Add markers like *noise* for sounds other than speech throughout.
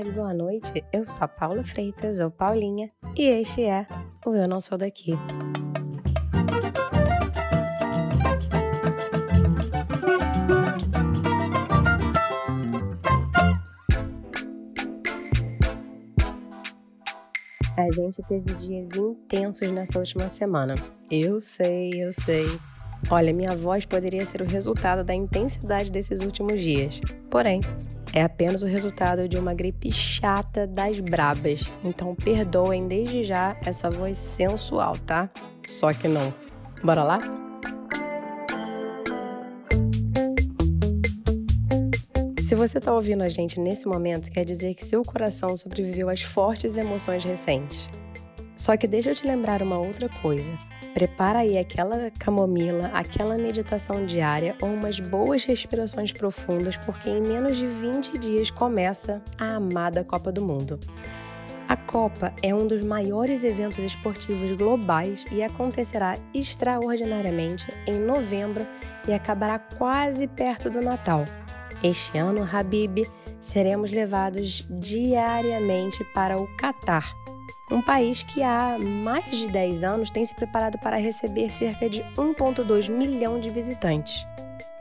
tarde, boa noite. Eu sou a Paula Freitas, ou Paulinha, e este é o Eu Não Sou Daqui. A gente teve dias intensos nessa última semana. Eu sei, eu sei. Olha, minha voz poderia ser o resultado da intensidade desses últimos dias. Porém, é apenas o resultado de uma gripe chata das brabas. Então perdoem desde já essa voz sensual, tá? Só que não. Bora lá? Se você está ouvindo a gente nesse momento, quer dizer que seu coração sobreviveu às fortes emoções recentes. Só que deixa eu te lembrar uma outra coisa. Prepara aí aquela camomila, aquela meditação diária ou umas boas respirações profundas, porque em menos de 20 dias começa a amada Copa do Mundo. A Copa é um dos maiores eventos esportivos globais e acontecerá extraordinariamente em novembro e acabará quase perto do Natal. Este ano, Habib, seremos levados diariamente para o Catar, um país que há mais de 10 anos tem se preparado para receber cerca de 1,2 milhão de visitantes,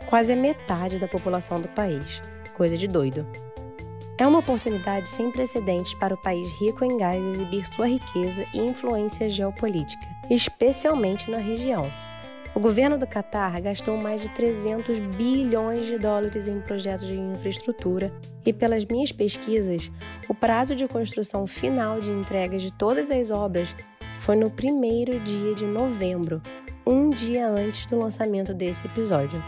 quase a metade da população do país. Coisa de doido. É uma oportunidade sem precedentes para o país rico em gás exibir sua riqueza e influência geopolítica, especialmente na região. O governo do Catar gastou mais de 300 bilhões de dólares em projetos de infraestrutura e, pelas minhas pesquisas, o prazo de construção final de entregas de todas as obras foi no primeiro dia de novembro, um dia antes do lançamento desse episódio.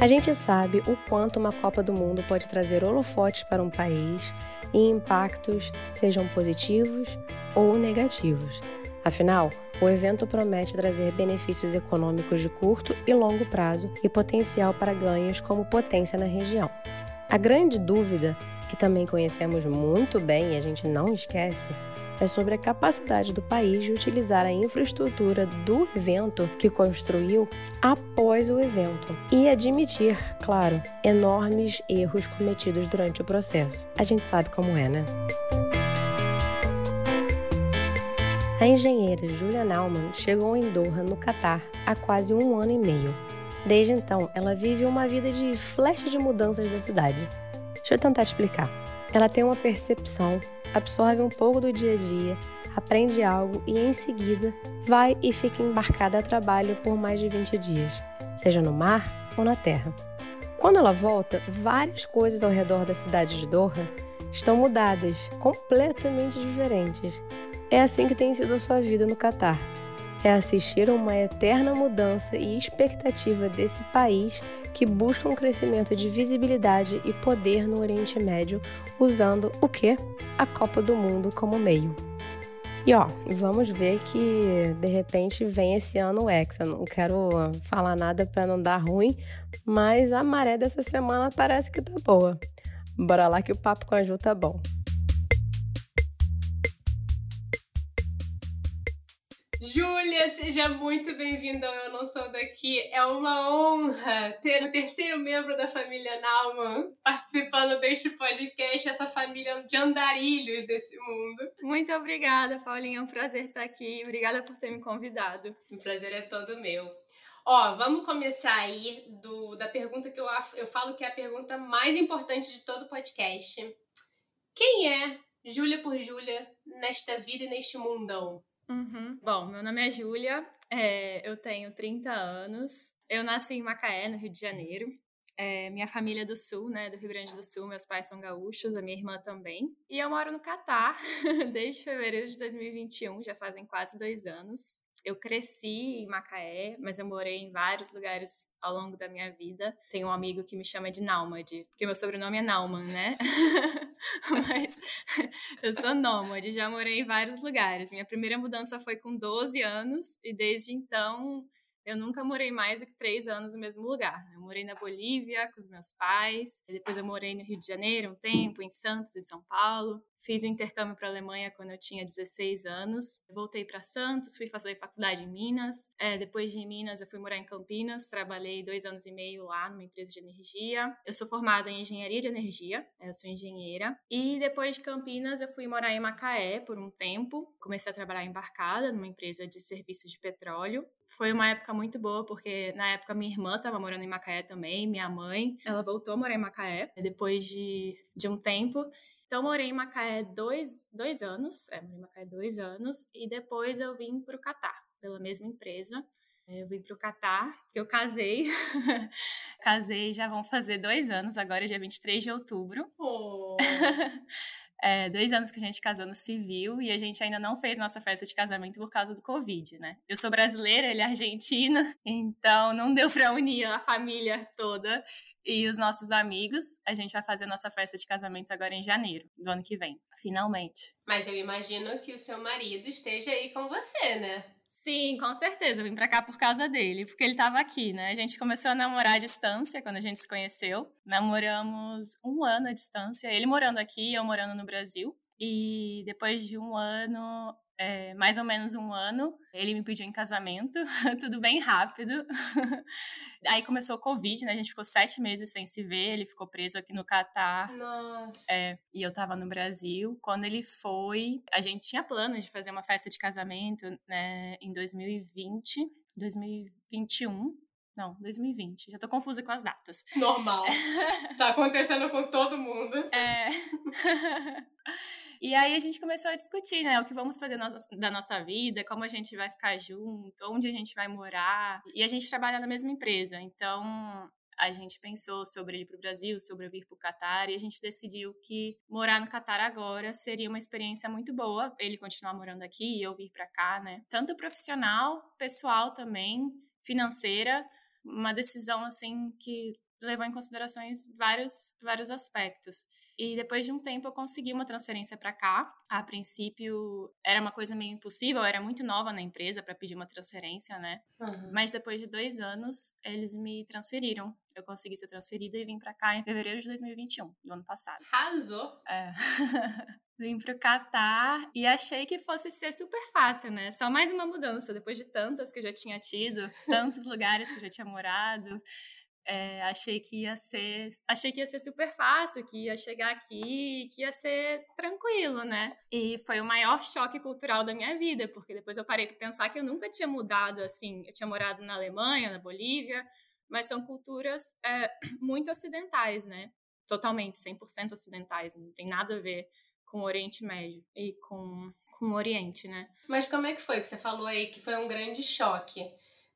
A gente sabe o quanto uma Copa do Mundo pode trazer holofotes para um país e impactos, sejam positivos ou negativos. Afinal, o evento promete trazer benefícios econômicos de curto e longo prazo e potencial para ganhos como potência na região. A grande dúvida, que também conhecemos muito bem e a gente não esquece, é sobre a capacidade do país de utilizar a infraestrutura do evento que construiu após o evento e admitir, claro, enormes erros cometidos durante o processo. A gente sabe como é, né? A engenheira Julia Naumann chegou em Doha, no Catar, há quase um ano e meio. Desde então, ela vive uma vida de flecha de mudanças da cidade. Deixa eu tentar explicar. Ela tem uma percepção, absorve um pouco do dia a dia, aprende algo e, em seguida, vai e fica embarcada a trabalho por mais de 20 dias, seja no mar ou na terra. Quando ela volta, várias coisas ao redor da cidade de Doha estão mudadas, completamente diferentes. É assim que tem sido a sua vida no Catar. É assistir a uma eterna mudança e expectativa desse país que busca um crescimento de visibilidade e poder no Oriente Médio, usando o que? A Copa do Mundo como meio. E ó, vamos ver que de repente vem esse ano o Hexa. Não quero falar nada para não dar ruim, mas a maré dessa semana parece que tá boa. Bora lá que o papo com a Ju tá bom. Júlia, seja muito bem-vinda ao Eu Não Sou Daqui. É uma honra ter o terceiro membro da família Nauman participando deste podcast, essa família de andarilhos desse mundo. Muito obrigada, Paulinha. É um prazer estar aqui. Obrigada por ter me convidado. O prazer é todo meu. Ó, vamos começar aí do, da pergunta que eu, eu falo que é a pergunta mais importante de todo o podcast. Quem é Júlia por Júlia nesta vida e neste mundão? Uhum. Bom, meu nome é Júlia, é, eu tenho 30 anos, eu nasci em Macaé, no Rio de Janeiro. É, minha família é do Sul, né, do Rio Grande do Sul, meus pais são gaúchos, a minha irmã também. E eu moro no Catar *laughs* desde fevereiro de 2021, já fazem quase dois anos. Eu cresci em Macaé, mas eu morei em vários lugares ao longo da minha vida. Tenho um amigo que me chama de Nômade, porque meu sobrenome é Nauman, né? *laughs* *laughs* mas eu sou nômade, já morei em vários lugares. Minha primeira mudança foi com 12 anos e desde então eu nunca morei mais do que três anos no mesmo lugar. Eu morei na Bolívia com os meus pais, depois eu morei no Rio de Janeiro um tempo, em Santos e São Paulo. Fiz o um intercâmbio para a Alemanha quando eu tinha 16 anos. Voltei para Santos, fui fazer faculdade em Minas. É, depois de Minas, eu fui morar em Campinas. Trabalhei dois anos e meio lá numa empresa de energia. Eu sou formada em engenharia de energia, eu sou engenheira. E depois de Campinas, eu fui morar em Macaé por um tempo. Comecei a trabalhar embarcada numa empresa de serviços de petróleo foi uma época muito boa, porque na época minha irmã estava morando em Macaé também, minha mãe, ela voltou a morar em Macaé depois de, de um tempo. Então, morei em Macaé dois, dois anos, é, morei em Macaé dois anos, e depois eu vim para o Catar, pela mesma empresa. Eu vim para o Catar, que eu casei. *laughs* casei já vão fazer dois anos, agora é dia 23 de outubro. Oh. *laughs* é, dois anos que a gente casou no civil e a gente ainda não fez nossa festa de casamento por causa do Covid, né? Eu sou brasileira, ele é argentino, *laughs* então não deu para unir a família toda e os nossos amigos. A gente vai fazer nossa festa de casamento agora em janeiro do ano que vem, finalmente. Mas eu imagino que o seu marido esteja aí com você, né? Sim, com certeza. Eu vim pra cá por causa dele, porque ele tava aqui, né? A gente começou a namorar à distância quando a gente se conheceu. Namoramos um ano à distância, ele morando aqui, eu morando no Brasil. E depois de um ano, é, mais ou menos um ano, ele me pediu em casamento, *laughs* tudo bem rápido. *laughs* Aí começou o Covid, né? A gente ficou sete meses sem se ver, ele ficou preso aqui no Catar. Nossa. É, e eu tava no Brasil. Quando ele foi, a gente tinha plano de fazer uma festa de casamento, né, em 2020, 2021. Não, 2020. Já tô confusa com as datas. Normal. *laughs* tá acontecendo com todo mundo. É. E aí a gente começou a discutir, né, o que vamos fazer da nossa vida, como a gente vai ficar junto, onde a gente vai morar. E a gente trabalha na mesma empresa, então a gente pensou sobre ir para o Brasil, sobre eu vir para o Catar, e a gente decidiu que morar no Catar agora seria uma experiência muito boa, ele continuar morando aqui e eu vir para cá, né? Tanto profissional, pessoal também, financeira, uma decisão assim que levou em considerações vários, vários aspectos. E depois de um tempo eu consegui uma transferência para cá. A princípio era uma coisa meio impossível, eu era muito nova na empresa para pedir uma transferência, né? Uhum. Mas depois de dois anos eles me transferiram. Eu consegui ser transferida e vim para cá em fevereiro de 2021, do ano passado. Arrasou! É. *laughs* vim pro Catar e achei que fosse ser super fácil, né? Só mais uma mudança, depois de tantas que eu já tinha tido, tantos lugares que eu já tinha morado. É, achei que ia ser, achei que ia ser super fácil, que ia chegar aqui, que ia ser tranquilo, né? E foi o maior choque cultural da minha vida, porque depois eu parei para pensar que eu nunca tinha mudado assim. Eu tinha morado na Alemanha, na Bolívia, mas são culturas é, *clears throat* muito ocidentais, né? Totalmente, 100% ocidentais, não tem nada a ver com o Oriente Médio e com, com o Oriente, né? Mas como é que foi que você falou aí que foi um grande choque?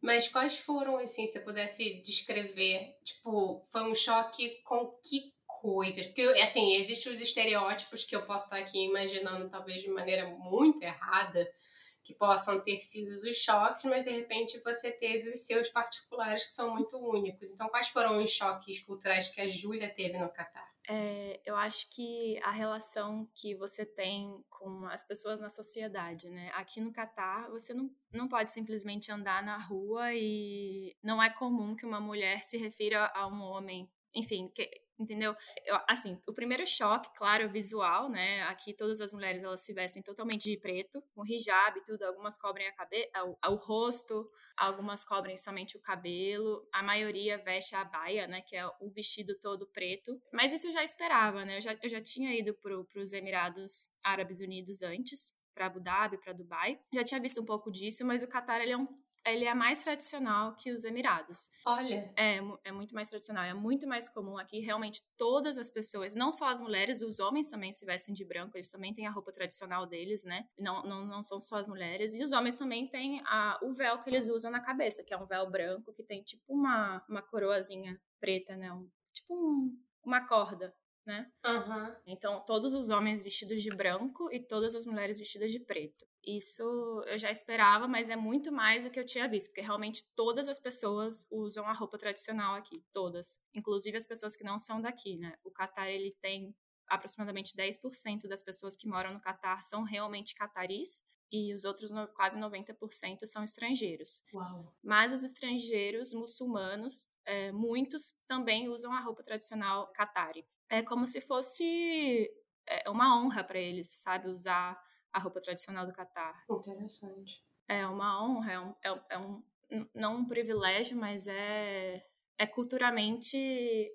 Mas quais foram, assim, se você pudesse descrever, tipo, foi um choque com que coisas? Porque, assim, existem os estereótipos que eu posso estar aqui imaginando, talvez de maneira muito errada, que possam ter sido os choques, mas de repente você teve os seus particulares que são muito únicos. Então, quais foram os choques culturais que a Júlia teve no Catar? É, eu acho que a relação que você tem com as pessoas na sociedade, né? Aqui no Catar, você não, não pode simplesmente andar na rua e não é comum que uma mulher se refira a um homem. Enfim, que, entendeu? Eu, assim, o primeiro choque, claro, visual, né? Aqui todas as mulheres elas se vestem totalmente de preto, com hijab e tudo. Algumas cobrem a cabeça, o, o, rosto, algumas cobrem somente o cabelo. A maioria veste a baia, né? Que é o vestido todo preto. Mas isso eu já esperava, né? Eu já, eu já tinha ido para os Emirados Árabes Unidos antes, para Abu Dhabi, para Dubai. Já tinha visto um pouco disso, mas o Catar ele é um ele é mais tradicional que os Emirados. Olha. É, é muito mais tradicional. É muito mais comum aqui. Realmente, todas as pessoas, não só as mulheres, os homens também se vestem de branco. Eles também têm a roupa tradicional deles, né? Não, não, não são só as mulheres. E os homens também têm a, o véu que eles usam na cabeça, que é um véu branco que tem tipo uma, uma coroazinha preta, né? Um, tipo um, uma corda né? Uhum. Então, todos os homens vestidos de branco e todas as mulheres vestidas de preto. Isso eu já esperava, mas é muito mais do que eu tinha visto, porque realmente todas as pessoas usam a roupa tradicional aqui, todas, inclusive as pessoas que não são daqui, né? O Catar ele tem aproximadamente 10% das pessoas que moram no Catar são realmente cataris, e os outros quase 90% são estrangeiros. Uau. Mas os estrangeiros muçulmanos, é, muitos também usam a roupa tradicional qatari. É como se fosse é, uma honra para eles, sabe, usar a roupa tradicional do Catar. Interessante. É uma honra, é um, é, é um não um privilégio, mas é, é culturalmente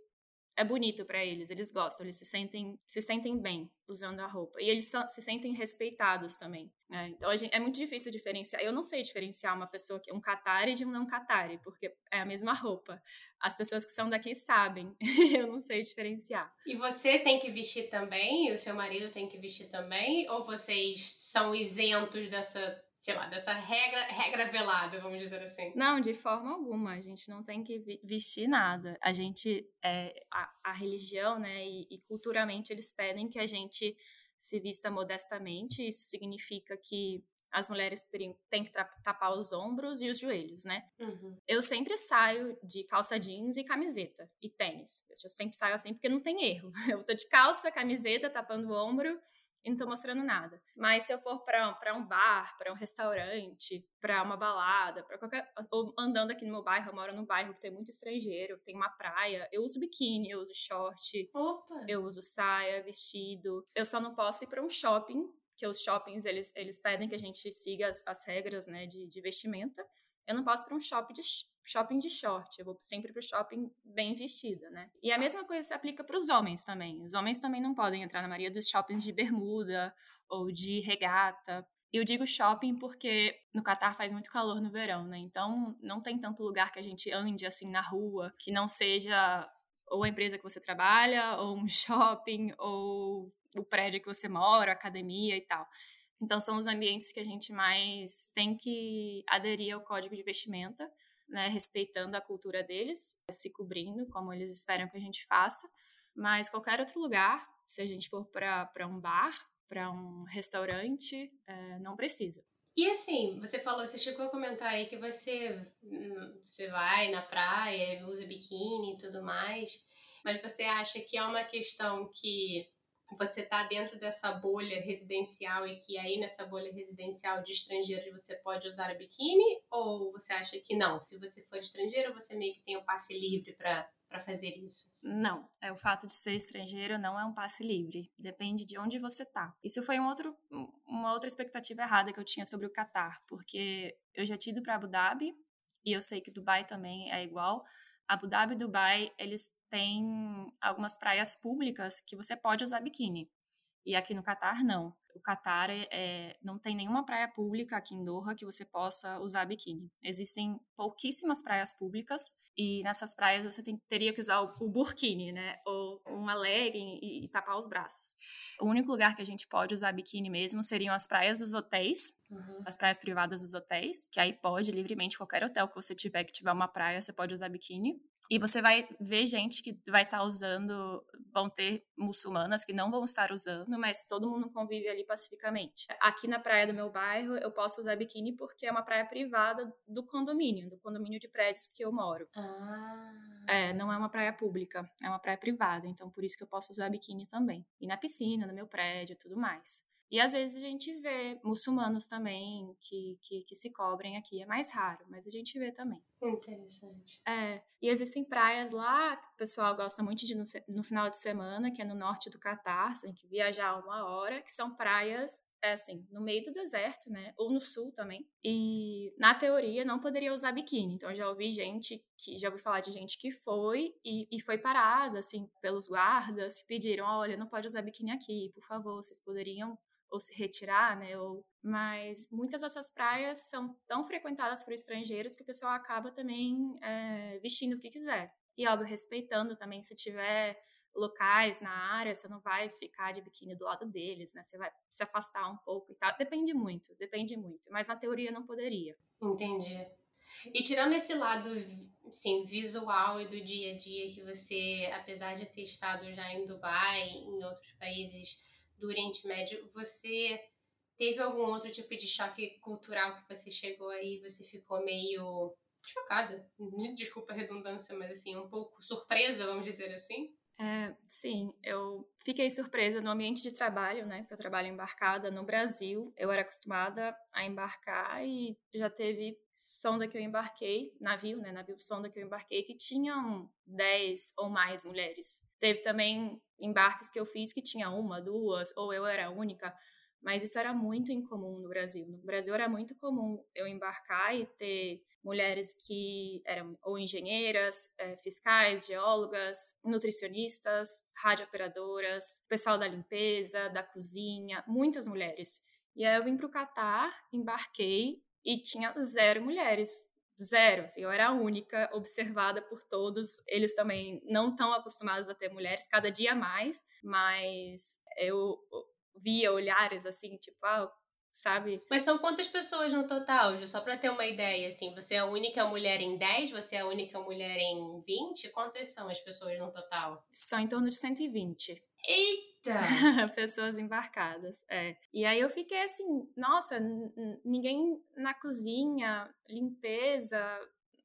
é bonito para eles, eles gostam, eles se sentem, se sentem bem usando a roupa. E eles se sentem respeitados também. Né? Então gente, é muito difícil diferenciar. Eu não sei diferenciar uma pessoa que é um Qatari de um não Qatari, porque é a mesma roupa. As pessoas que são daqui sabem. *laughs* eu não sei diferenciar. E você tem que vestir também? E o seu marido tem que vestir também? Ou vocês são isentos dessa sei lá, dessa regra, regra velada, vamos dizer assim. Não, de forma alguma. A gente não tem que vestir nada. A gente, é, a, a religião, né, e, e, culturalmente eles pedem que a gente se vista modestamente. Isso significa que as mulheres teriam, têm que tapar os ombros e os joelhos, né? Uhum. Eu sempre saio de calça jeans e camiseta e tênis. Eu sempre saio assim porque não tem erro. *laughs* Eu tô de calça, camiseta, tapando o ombro e não tô mostrando nada. Mas se eu for para um bar, para um restaurante, para uma balada, para qualquer ou andando aqui no meu bairro, eu moro num bairro que tem muito estrangeiro, tem uma praia, eu uso biquíni, eu uso short, Opa. eu uso saia, vestido. Eu só não posso ir para um shopping, que os shoppings eles, eles pedem que a gente siga as, as regras, né, de, de vestimenta. Eu não posso para um shopping de, shopping de short, eu vou sempre pro shopping bem vestida, né? E a mesma coisa se aplica para os homens também. Os homens também não podem entrar na maioria dos shoppings de bermuda ou de regata. Eu digo shopping porque no Catar faz muito calor no verão, né? Então não tem tanto lugar que a gente ande assim na rua que não seja ou a empresa que você trabalha, ou um *laughs* shopping, ou o prédio que você mora, academia e tal. Então são os ambientes que a gente mais tem que aderir ao código de vestimenta né, respeitando a cultura deles, se cobrindo como eles esperam que a gente faça. Mas qualquer outro lugar, se a gente for para um bar, para um restaurante, é, não precisa. E assim, você falou, você chegou a comentar aí que você, hum, você vai na praia, usa biquíni e tudo mais, mas você acha que é uma questão que você está dentro dessa bolha residencial e que aí nessa bolha residencial de estrangeiros você pode usar biquíni? Ou você acha que não? Se você for estrangeiro, você meio que tem o passe livre para para fazer isso? Não, é o fato de ser estrangeiro não é um passe livre. Depende de onde você tá. Isso foi um outro, uma outra expectativa errada que eu tinha sobre o Catar, porque eu já tinha ido para Abu Dhabi e eu sei que Dubai também é igual. Abu Dhabi e Dubai, eles têm algumas praias públicas que você pode usar biquíni. E aqui no Catar, não. O Catar é, é, não tem nenhuma praia pública aqui em Doha que você possa usar biquíni. Existem pouquíssimas praias públicas e nessas praias você tem, teria que usar o, o burkini, né? Ou uma legging e, e, tapar os braços. O único lugar que a gente pode usar biquíni mesmo seriam as praias dos hotéis, uhum. as praias privadas dos hotéis, que aí pode livremente, qualquer hotel que você tiver que tiver uma praia, você pode usar biquíni. E você vai ver gente que vai estar tá usando, vão ter muçulmanas que não vão estar usando, mas todo mundo convive ali pacificamente. Aqui na praia do meu bairro, eu posso usar biquíni porque é uma praia privada do condomínio, do condomínio de prédios que eu moro. Ah. É, não é uma praia pública, é uma praia privada, então por isso que eu posso usar biquíni também. E na piscina, no meu prédio, tudo mais. E às vezes a gente vê muçulmanos também que, que, que, se cobrem aqui. É mais raro, mas a gente vê também. Interessante. É. E existem praias lá o pessoal gosta muito de no, no final de semana, que é no norte do Catar, você tem que viajar uma hora, que são praias é assim, no meio do deserto, né? Ou no sul também. E na teoria não poderia usar biquíni. Então já ouvi gente que já ouvi falar de gente que foi e, e foi parada, assim, pelos guardas, pediram: olha, não pode usar biquíni aqui, por favor, vocês poderiam ou se retirar, né? Ou, mas muitas dessas praias são tão frequentadas por estrangeiros que o pessoal acaba também é, vestindo o que quiser. E, óbvio, respeitando também se tiver locais na área, você não vai ficar de biquíni do lado deles, né? Você vai se afastar um pouco e tal. Depende muito, depende muito. Mas na teoria não poderia. Entendi. E tirando esse lado, sim, visual e do dia a dia que você, apesar de ter estado já em Dubai, em outros países do Oriente Médio, você teve algum outro tipo de choque cultural que você chegou aí, você ficou meio chocada? Desculpa a redundância, mas assim, um pouco surpresa, vamos dizer assim? É, sim, eu fiquei surpresa no ambiente de trabalho, né? Porque eu trabalho embarcada no Brasil. Eu era acostumada a embarcar e já teve sonda que eu embarquei, navio, né? Navio sonda que eu embarquei, que tinham 10 ou mais mulheres. Teve também embarques que eu fiz que tinha uma, duas, ou eu era a única. Mas isso era muito incomum no Brasil. No Brasil era muito comum eu embarcar e ter mulheres que eram ou engenheiras, é, fiscais, geólogas, nutricionistas, radiooperadoras, pessoal da limpeza, da cozinha, muitas mulheres. E aí eu vim para o Catar, embarquei e tinha zero mulheres. Zero, assim, eu era a única observada por todos. Eles também não estão acostumados a ter mulheres, cada dia mais, mas eu via olhares assim, tipo, ah, sabe? Mas são quantas pessoas no total, Ju? Só pra ter uma ideia, assim, você é a única mulher em 10, você é a única mulher em 20? Quantas são as pessoas no total? São em torno de 120. Eita! *laughs* pessoas embarcadas, é. E aí eu fiquei assim, nossa, ninguém na cozinha, limpeza,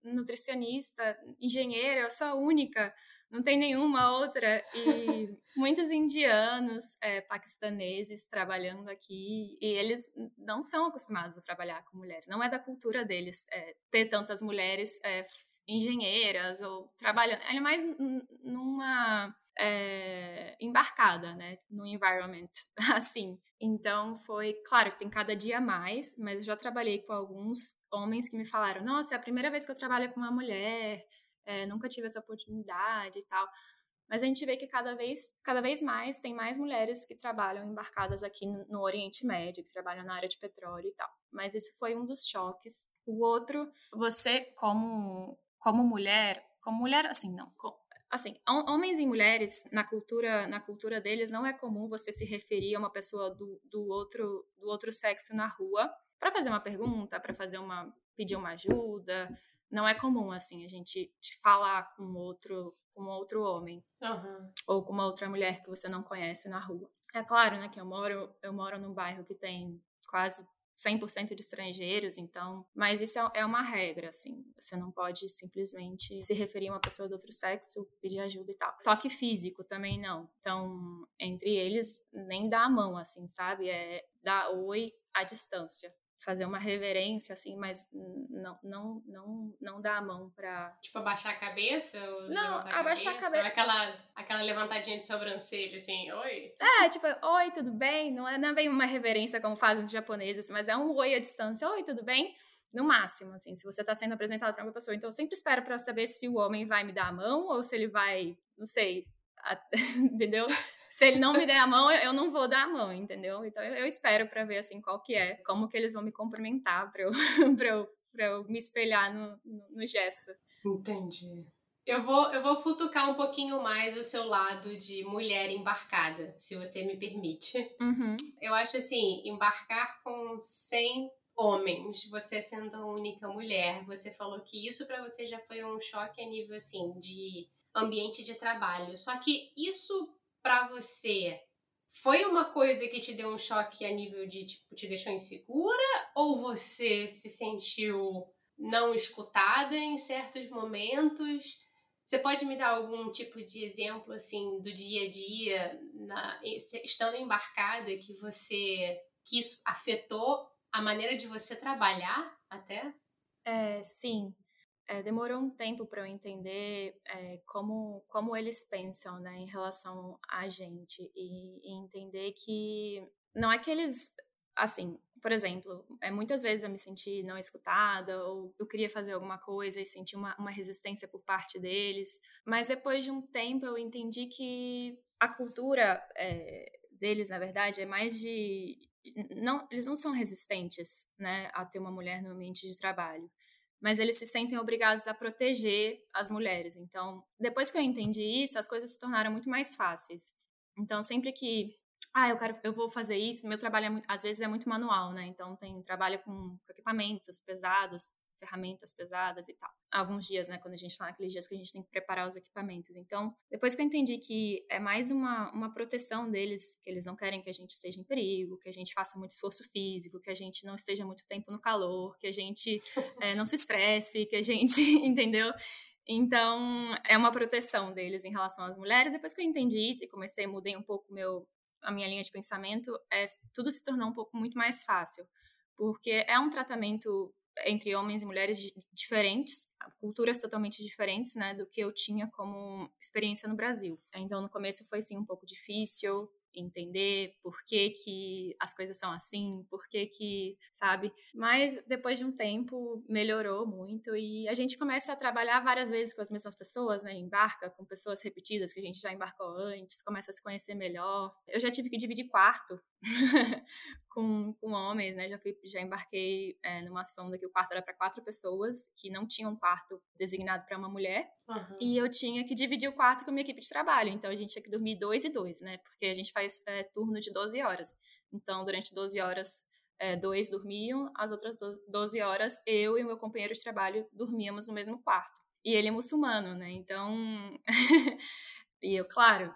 nutricionista, engenheira, eu sou a única não tem nenhuma outra. E *laughs* muitos indianos, é, paquistaneses trabalhando aqui, e eles não são acostumados a trabalhar com mulheres. Não é da cultura deles é, ter tantas mulheres é, engenheiras ou trabalhando. É mais numa. É, embarcada, né, no environment, *laughs* assim. Então foi, claro tem cada dia mais, mas eu já trabalhei com alguns homens que me falaram: "Nossa, é a primeira vez que eu trabalho com uma mulher, é, nunca tive essa oportunidade e tal. Mas a gente vê que cada vez, cada vez mais tem mais mulheres que trabalham embarcadas aqui no Oriente Médio, que trabalham na área de petróleo e tal. Mas isso foi um dos choques. O outro, você como como mulher, como mulher assim, não, assim, homens e mulheres na cultura na cultura deles não é comum você se referir a uma pessoa do, do outro do outro sexo na rua para fazer uma pergunta, para fazer uma pedir uma ajuda, não é comum, assim, a gente te falar com outro, com outro homem. Uhum. Ou com uma outra mulher que você não conhece na rua. É claro, né, que eu moro, eu moro num bairro que tem quase 100% de estrangeiros, então, mas isso é, é uma regra, assim, você não pode simplesmente se referir a uma pessoa do outro sexo, pedir ajuda e tal. Toque físico também não. Então, entre eles, nem dá a mão, assim, sabe? É dar oi à distância fazer uma reverência, assim, mas não, não, não, não dá a mão pra. Tipo, abaixar a cabeça? não, a abaixar a cabeça. Aquela, aquela levantadinha de sobrancelha, assim, oi? É, tipo, oi, tudo bem? Não é, não é bem uma reverência como fazem os japoneses, mas é um oi à distância, oi, tudo bem? No máximo, assim, se você tá sendo apresentado pra uma pessoa. Então, eu sempre espero para saber se o homem vai me dar a mão ou se ele vai, não sei, *laughs* entendeu? Se ele não me der a mão, eu não vou dar a mão, entendeu? Então eu, eu espero para ver assim qual que é, como que eles vão me cumprimentar para eu, *laughs* pra eu, pra eu me espelhar no, no, no gesto. Entendi. Eu vou, eu vou futucar um pouquinho mais o seu lado de mulher embarcada, se você me permite. Uhum. Eu acho assim, embarcar com 100 homens, você sendo a única mulher, você falou que isso para você já foi um choque a nível assim de ambiente de trabalho. Só que isso para você foi uma coisa que te deu um choque a nível de tipo te deixou insegura ou você se sentiu não escutada em certos momentos? Você pode me dar algum tipo de exemplo assim do dia a dia, na, estando embarcada, que você que isso afetou a maneira de você trabalhar até? É, sim é, demorou um tempo para eu entender é, como, como eles pensam né, em relação a gente e, e, entender que não é que eles, assim, por exemplo, é, muitas vezes eu me senti não escutada ou eu queria fazer alguma coisa e senti uma, uma resistência por parte deles, mas depois de um tempo eu entendi que a cultura é, deles, na verdade, é mais de não, eles não são resistentes, né, a ter uma mulher no ambiente de trabalho mas eles se sentem obrigados a proteger as mulheres. Então, depois que eu entendi isso, as coisas se tornaram muito mais fáceis. Então, sempre que ah, eu quero, eu vou fazer isso, meu trabalho é muito, às vezes é muito manual, né? Então tem trabalho com equipamentos pesados, ferramentas pesadas e tal. Alguns dias, né, quando a gente tá naqueles dias que a gente tem que preparar os equipamentos. Então, depois que eu entendi que é mais uma, uma proteção deles, que eles não querem que a gente esteja em perigo, que a gente faça muito esforço físico, que a gente não esteja muito tempo no calor, que a gente é, *laughs* não se estresse, que a gente, *laughs* entendeu? Então, é uma proteção deles em relação às mulheres. Depois que eu entendi isso e comecei, mudei um pouco meu, a minha linha de pensamento, é, tudo se tornou um pouco muito mais fácil. Porque é um tratamento entre homens e mulheres diferentes, culturas totalmente diferentes, né, do que eu tinha como experiência no Brasil. Então, no começo foi, sim, um pouco difícil, entender por que, que as coisas são assim, por que que, sabe? Mas depois de um tempo melhorou muito e a gente começa a trabalhar várias vezes com as mesmas pessoas, né? Embarca com pessoas repetidas que a gente já embarcou antes, começa a se conhecer melhor. Eu já tive que dividir quarto *laughs* com, com homens, né? Já fui, já embarquei é, numa sonda que o quarto era para quatro pessoas, que não tinha um quarto designado para uma mulher, uhum. e eu tinha que dividir o quarto com a minha equipe de trabalho. Então a gente tinha que dormir dois e dois, né? Porque a gente faz é, turno de 12 horas. Então durante 12 horas é, dois dormiam, as outras 12 horas eu e o meu companheiro de trabalho dormíamos no mesmo quarto. E ele é muçulmano, né? Então. *laughs* e eu, claro,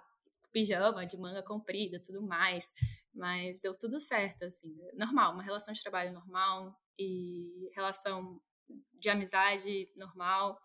pijama, de manga comprida, tudo mais. Mas deu tudo certo, assim. Normal, uma relação de trabalho normal e relação de amizade normal.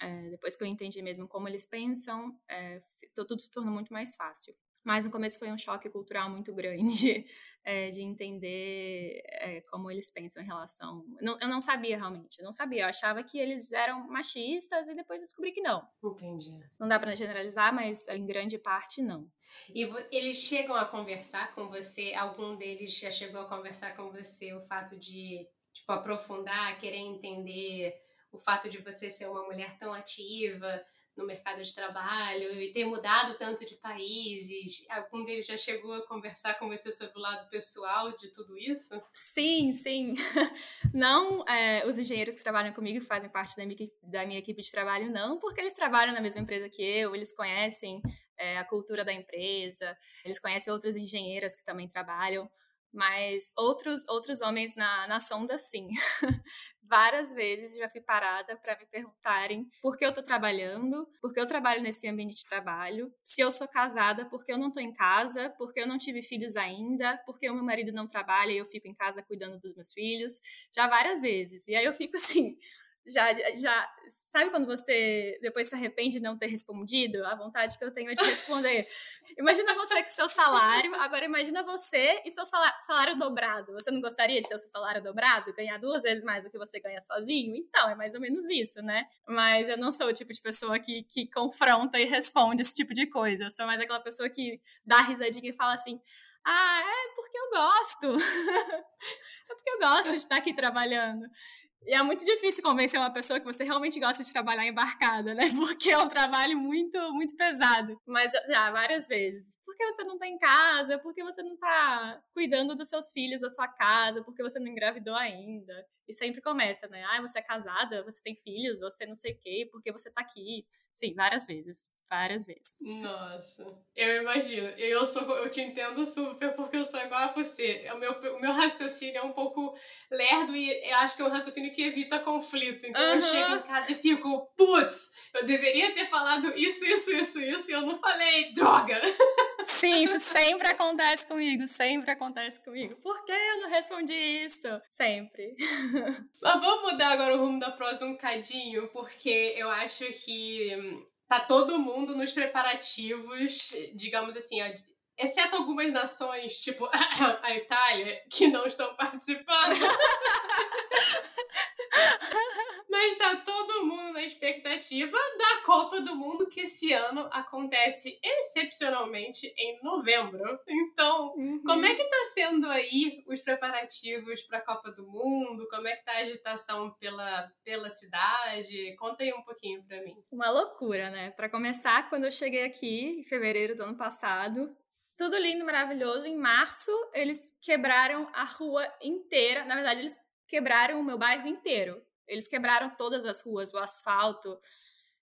É, depois que eu entendi mesmo como eles pensam, é, tudo se tornou muito mais fácil. Mas no começo foi um choque cultural muito grande é, *laughs* de entender é, como eles pensam em relação. Não, eu não sabia realmente, eu não sabia. Eu achava que eles eram machistas e depois descobri que não. Entendi. Não dá para generalizar, mas em grande parte não. E eles chegam a conversar com você? Algum deles já chegou a conversar com você o fato de tipo aprofundar, querer entender o fato de você ser uma mulher tão ativa? No mercado de trabalho e ter mudado tanto de países? Algum deles já chegou a conversar com você sobre o lado pessoal de tudo isso? Sim, sim. *laughs* Não é, os engenheiros que trabalham comigo, que fazem parte da minha, da minha equipe de trabalho, não, porque eles trabalham na mesma empresa que eu, eles conhecem é, a cultura da empresa, eles conhecem outras engenheiras que também trabalham, mas outros outros homens na, na sonda, sim. *laughs* várias vezes já fui parada para me perguntarem por que eu tô trabalhando, por que eu trabalho nesse ambiente de trabalho, se eu sou casada, por que eu não tô em casa, por que eu não tive filhos ainda, por que o meu marido não trabalha e eu fico em casa cuidando dos meus filhos, já várias vezes. E aí eu fico assim, já, já sabe quando você depois se arrepende de não ter respondido? A vontade que eu tenho é de responder. *laughs* imagina você com seu salário, agora imagina você e seu salário, salário, dobrado. Você não gostaria de ter o seu salário dobrado, ganhar duas vezes mais do que você ganha sozinho? Então, é mais ou menos isso, né? Mas eu não sou o tipo de pessoa que, que confronta e responde esse tipo de coisa. Eu sou mais aquela pessoa que dá risadinha e fala assim: ah, é porque eu gosto. *laughs* é porque eu gosto de estar aqui trabalhando. E é muito difícil convencer uma pessoa que você realmente gosta de trabalhar embarcada, né? *laughs* Porque é um trabalho muito, muito pesado. Mas já, várias vezes. Por que você não tá em casa? Por que você não tá cuidando dos seus filhos, da sua casa? Por que você não engravidou ainda? E sempre começa, né? Ah, você é casada, você tem filhos, você não sei o quê, por que você tá aqui? Sim, várias vezes várias vezes. Nossa, eu imagino. Eu sou, eu te entendo super porque eu sou igual a você. O meu, o meu raciocínio é um pouco lerdo e acho que é um raciocínio que evita conflito. Então uhum. eu chego em casa e fico, putz, eu deveria ter falado isso, isso, isso, isso e eu não falei, droga. *laughs* Sim, isso sempre acontece comigo, sempre acontece comigo. Por que eu não respondi isso? Sempre. *laughs* Mas vamos mudar agora o rumo da prosa um cadinho, porque eu acho que tá todo mundo nos preparativos, digamos assim, exceto algumas nações, tipo *laughs* a Itália, que não estão participando. *laughs* Mas tá todo mundo na expectativa da Copa do Mundo, que esse ano acontece excepcionalmente em novembro. Então, uhum. como é que tá sendo aí os preparativos para a Copa do Mundo? Como é que tá a agitação pela, pela cidade? Conta aí um pouquinho para mim. Uma loucura, né? Para começar, quando eu cheguei aqui, em fevereiro do ano passado, tudo lindo, maravilhoso. Em março, eles quebraram a rua inteira. Na verdade, eles quebraram o meu bairro inteiro. Eles quebraram todas as ruas, o asfalto.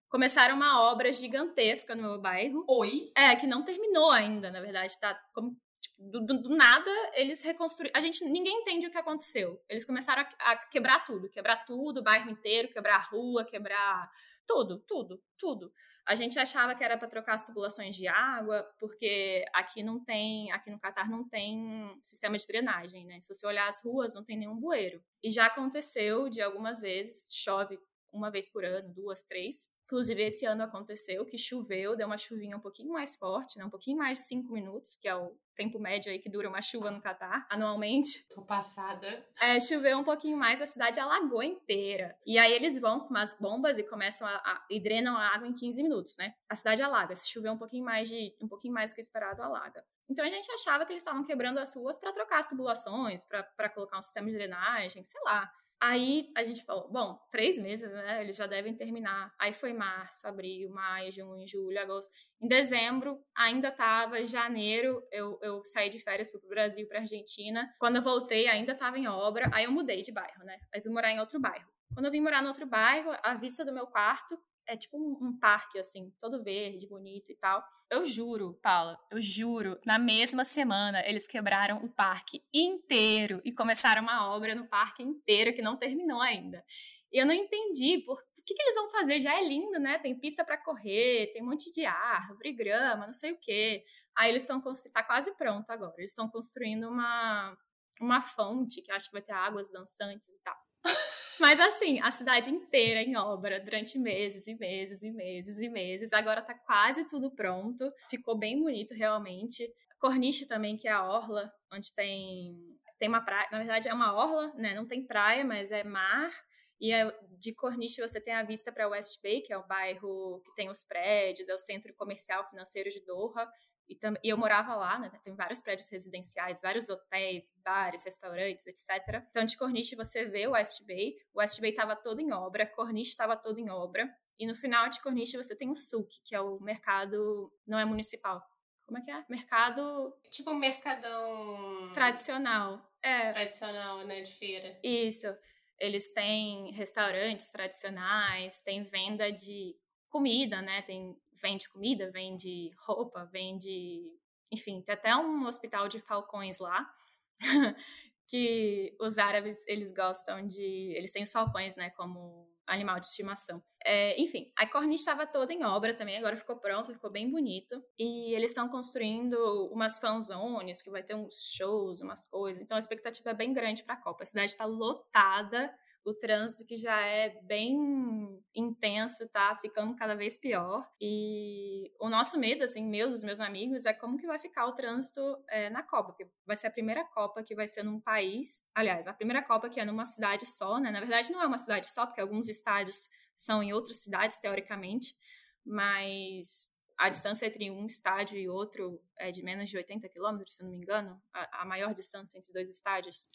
Começaram uma obra gigantesca no meu bairro. Oi? É, que não terminou ainda, na verdade. Tá como, tipo, do, do, do, nada, eles reconstruíram. A gente, ninguém entende o que aconteceu. Eles começaram a, a quebrar tudo. Quebrar tudo, o bairro inteiro, quebrar a rua, quebrar tudo, tudo, tudo. A gente achava que era para trocar as tubulações de água, porque aqui não tem, aqui no Catar não tem sistema de drenagem, né? Se você olhar as ruas, não tem nenhum bueiro. E já aconteceu de algumas vezes, chove uma vez por ano, duas, três, Inclusive, esse ano aconteceu que choveu, deu uma chuvinha um pouquinho mais forte, né? Um pouquinho mais de cinco minutos, que é o tempo médio aí que dura uma chuva no Catar, anualmente. Tô passada. É, choveu um pouquinho mais, a cidade alagou inteira. E aí eles vão com umas bombas e começam a, a e drenam a água em 15 minutos, né? A cidade alaga. Se chover um pouquinho mais de um pouquinho mais do que esperado, alaga. Então a gente achava que eles estavam quebrando as ruas para trocar as tubulações, para colocar um sistema de drenagem, sei lá. Aí a gente falou, bom, três meses, né? Eles já devem terminar. Aí foi março, abril, maio, junho, julho, agosto. Em dezembro ainda tava, janeiro eu, eu saí de férias fui pro Brasil, pra Argentina. Quando eu voltei ainda tava em obra. Aí eu mudei de bairro, né? Aí vim morar em outro bairro. Quando eu vim morar no outro bairro, a vista do meu quarto é tipo um, um, parque, assim, todo verde, bonito e tal. Eu juro, Paula, eu juro, na mesma semana eles quebraram o parque inteiro e começaram uma obra no parque inteiro que não terminou ainda. E eu não entendi por, que, que eles vão fazer. Já é lindo, né? Tem pista para correr, tem um monte de árvore, grama, não sei o quê. Aí eles estão tá quase pronto agora. Eles estão construindo uma uma fonte que acho que vai ter águas dançantes e tal. *laughs* Mas assim, a cidade inteira em obra durante meses e meses e meses e meses. Agora tá quase tudo pronto. Ficou bem bonito realmente. Corniche também, que é a orla, onde tem tem uma praia, na verdade é uma orla, né? Não tem praia, mas é mar. E é, de Corniche você tem a vista para West Bay, que é o bairro que tem os prédios, é o centro comercial financeiro de Doha. E, tam, e eu morava lá, né? Tem vários prédios residenciais, vários hotéis, bares, restaurantes, etc. Então, de Corniche você vê o West Bay. O West Bay estava todo em obra, Corniche estava todo em obra. E no final de Corniche você tem o SUC, que é o mercado, não é municipal. Como é que é? Mercado. Tipo um mercadão. Tradicional. É. Tradicional, né? De feira. Isso. Eles têm restaurantes tradicionais, tem venda de comida, né? Tem, vende comida, vende roupa, vende. Enfim, tem até um hospital de falcões lá. *laughs* que os árabes eles gostam de eles têm os falcões né como animal de estimação é, enfim a corniche estava toda em obra também agora ficou pronto ficou bem bonito e eles estão construindo umas fanzones que vai ter uns shows umas coisas então a expectativa é bem grande para a Copa a cidade está lotada o trânsito que já é bem intenso tá ficando cada vez pior. E o nosso medo, assim, meu, dos meus amigos, é como que vai ficar o trânsito é, na Copa, porque vai ser a primeira Copa que vai ser num país, aliás, a primeira Copa que é numa cidade só, né? Na verdade, não é uma cidade só, porque alguns estádios são em outras cidades, teoricamente, mas a distância entre um estádio e outro é de menos de 80 quilômetros, se não me engano, a, a, maior distância entre dois estádios.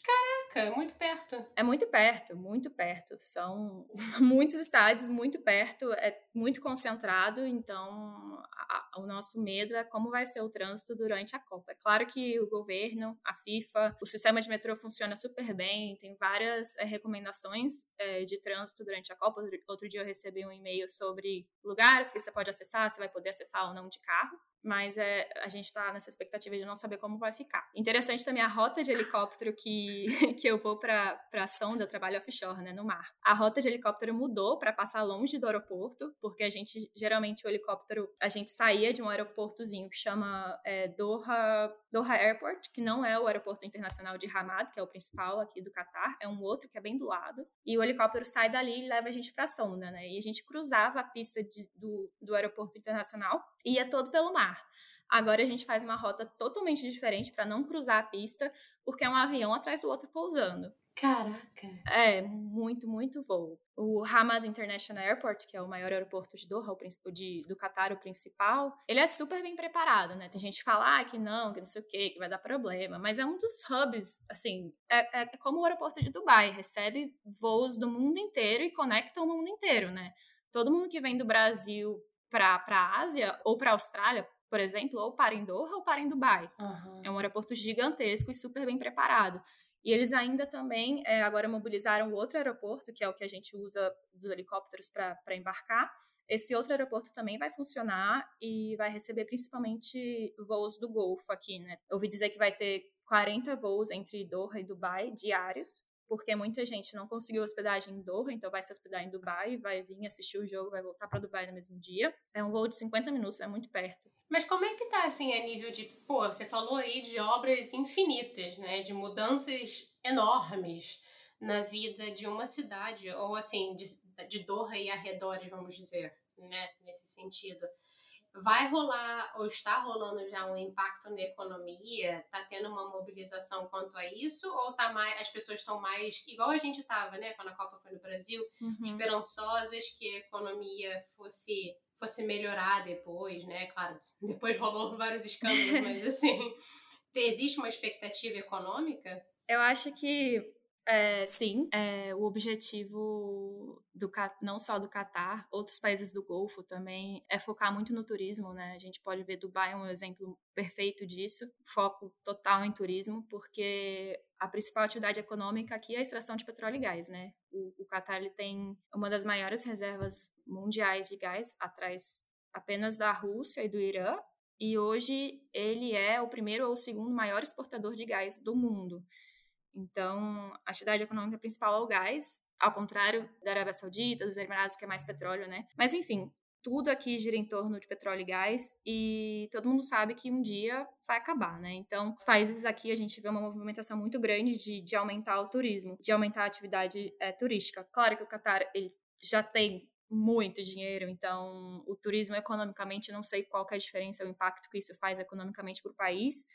Caraca, é muito perto. É muito perto, muito perto. São *laughs* muitos estádios, muito perto, é muito concentrado, então a, o nosso medo é como vai ser o trânsito durante a Copa. É claro que o governo, a FIFA, o sistema de metrô funciona super bem, tem várias é, recomendações é, de trânsito durante a Copa. Outro dia eu recebi um e-mail sobre lugares que você pode acessar, você vai poder acessar ou não de carro mas é, a gente está nessa expectativa de não saber como vai ficar. Interessante também a rota de helicóptero que, *laughs* que eu vou para a sonda, eu trabalho offshore, né, no mar. A rota de helicóptero mudou para passar longe do aeroporto, porque a gente, geralmente, o helicóptero, a gente saía de um aeroportozinho que chama é, Doha, Doha Airport, que não é o aeroporto internacional de Hamad, que é o principal aqui do Catar, é um outro que é bem do lado, e o helicóptero sai dali e leva a gente para a sonda, né, e a gente cruzava a pista de, do, do aeroporto internacional, ia todo pelo mar. Agora a gente faz uma rota totalmente diferente para não cruzar a pista, porque é um avião atrás do outro pousando. Caraca! É, muito, muito voo. O Hamad International Airport, que é o maior aeroporto de Doha, o de, do Qatar, o principal, ele é super bem preparado, né? Tem gente que fala ah, que não, que não sei o quê, que vai dar problema, mas é um dos hubs, assim, é, é como o aeroporto de Dubai, recebe voos do mundo inteiro e conecta o mundo inteiro, né? Todo mundo que vem do Brasil para a Ásia ou para a Austrália, por exemplo, ou para em Doha ou para em Dubai. Uhum. É um aeroporto gigantesco e super bem preparado. E eles ainda também é, agora mobilizaram outro aeroporto, que é o que a gente usa dos helicópteros para embarcar. Esse outro aeroporto também vai funcionar e vai receber principalmente voos do Golfo aqui, né? Eu ouvi dizer que vai ter 40 voos entre Doha e Dubai diários, porque muita gente não conseguiu hospedagem em Doha, então vai se hospedar em Dubai, vai vir assistir o jogo, vai voltar para Dubai no mesmo dia. É um voo de 50 minutos, é muito perto. Mas como é que tá assim a nível de, pô, você falou aí de obras infinitas, né, de mudanças enormes na vida de uma cidade ou assim, de, de Doha e arredores, vamos dizer. né, nesse sentido. Vai rolar, ou está rolando já um impacto na economia? Está tendo uma mobilização quanto a isso? Ou tá mais, as pessoas estão mais, igual a gente estava, né, quando a Copa foi no Brasil, uhum. esperançosas que a economia fosse fosse melhorar depois, né? Claro, *laughs* depois rolou vários escândalos, mas *laughs* assim, existe uma expectativa econômica? Eu acho que é, sim, é, o objetivo do não só do Catar, outros países do Golfo também é focar muito no turismo, né? A gente pode ver Dubai é um exemplo perfeito disso, foco total em turismo, porque a principal atividade econômica aqui é a extração de petróleo e gás, né? O, o Catar ele tem uma das maiores reservas mundiais de gás, atrás apenas da Rússia e do Irã, e hoje ele é o primeiro ou o segundo maior exportador de gás do mundo. Então, a atividade econômica principal é o gás, ao contrário da Arábia Saudita, dos Emirados, que é mais petróleo, né? Mas, enfim, tudo aqui gira em torno de petróleo e gás e todo mundo sabe que um dia vai acabar, né? Então, os países aqui a gente vê uma movimentação muito grande de, de aumentar o turismo, de aumentar a atividade é, turística. Claro que o Qatar ele já tem muito dinheiro, então o turismo economicamente não sei qual é a diferença, o impacto que isso faz economicamente para o país,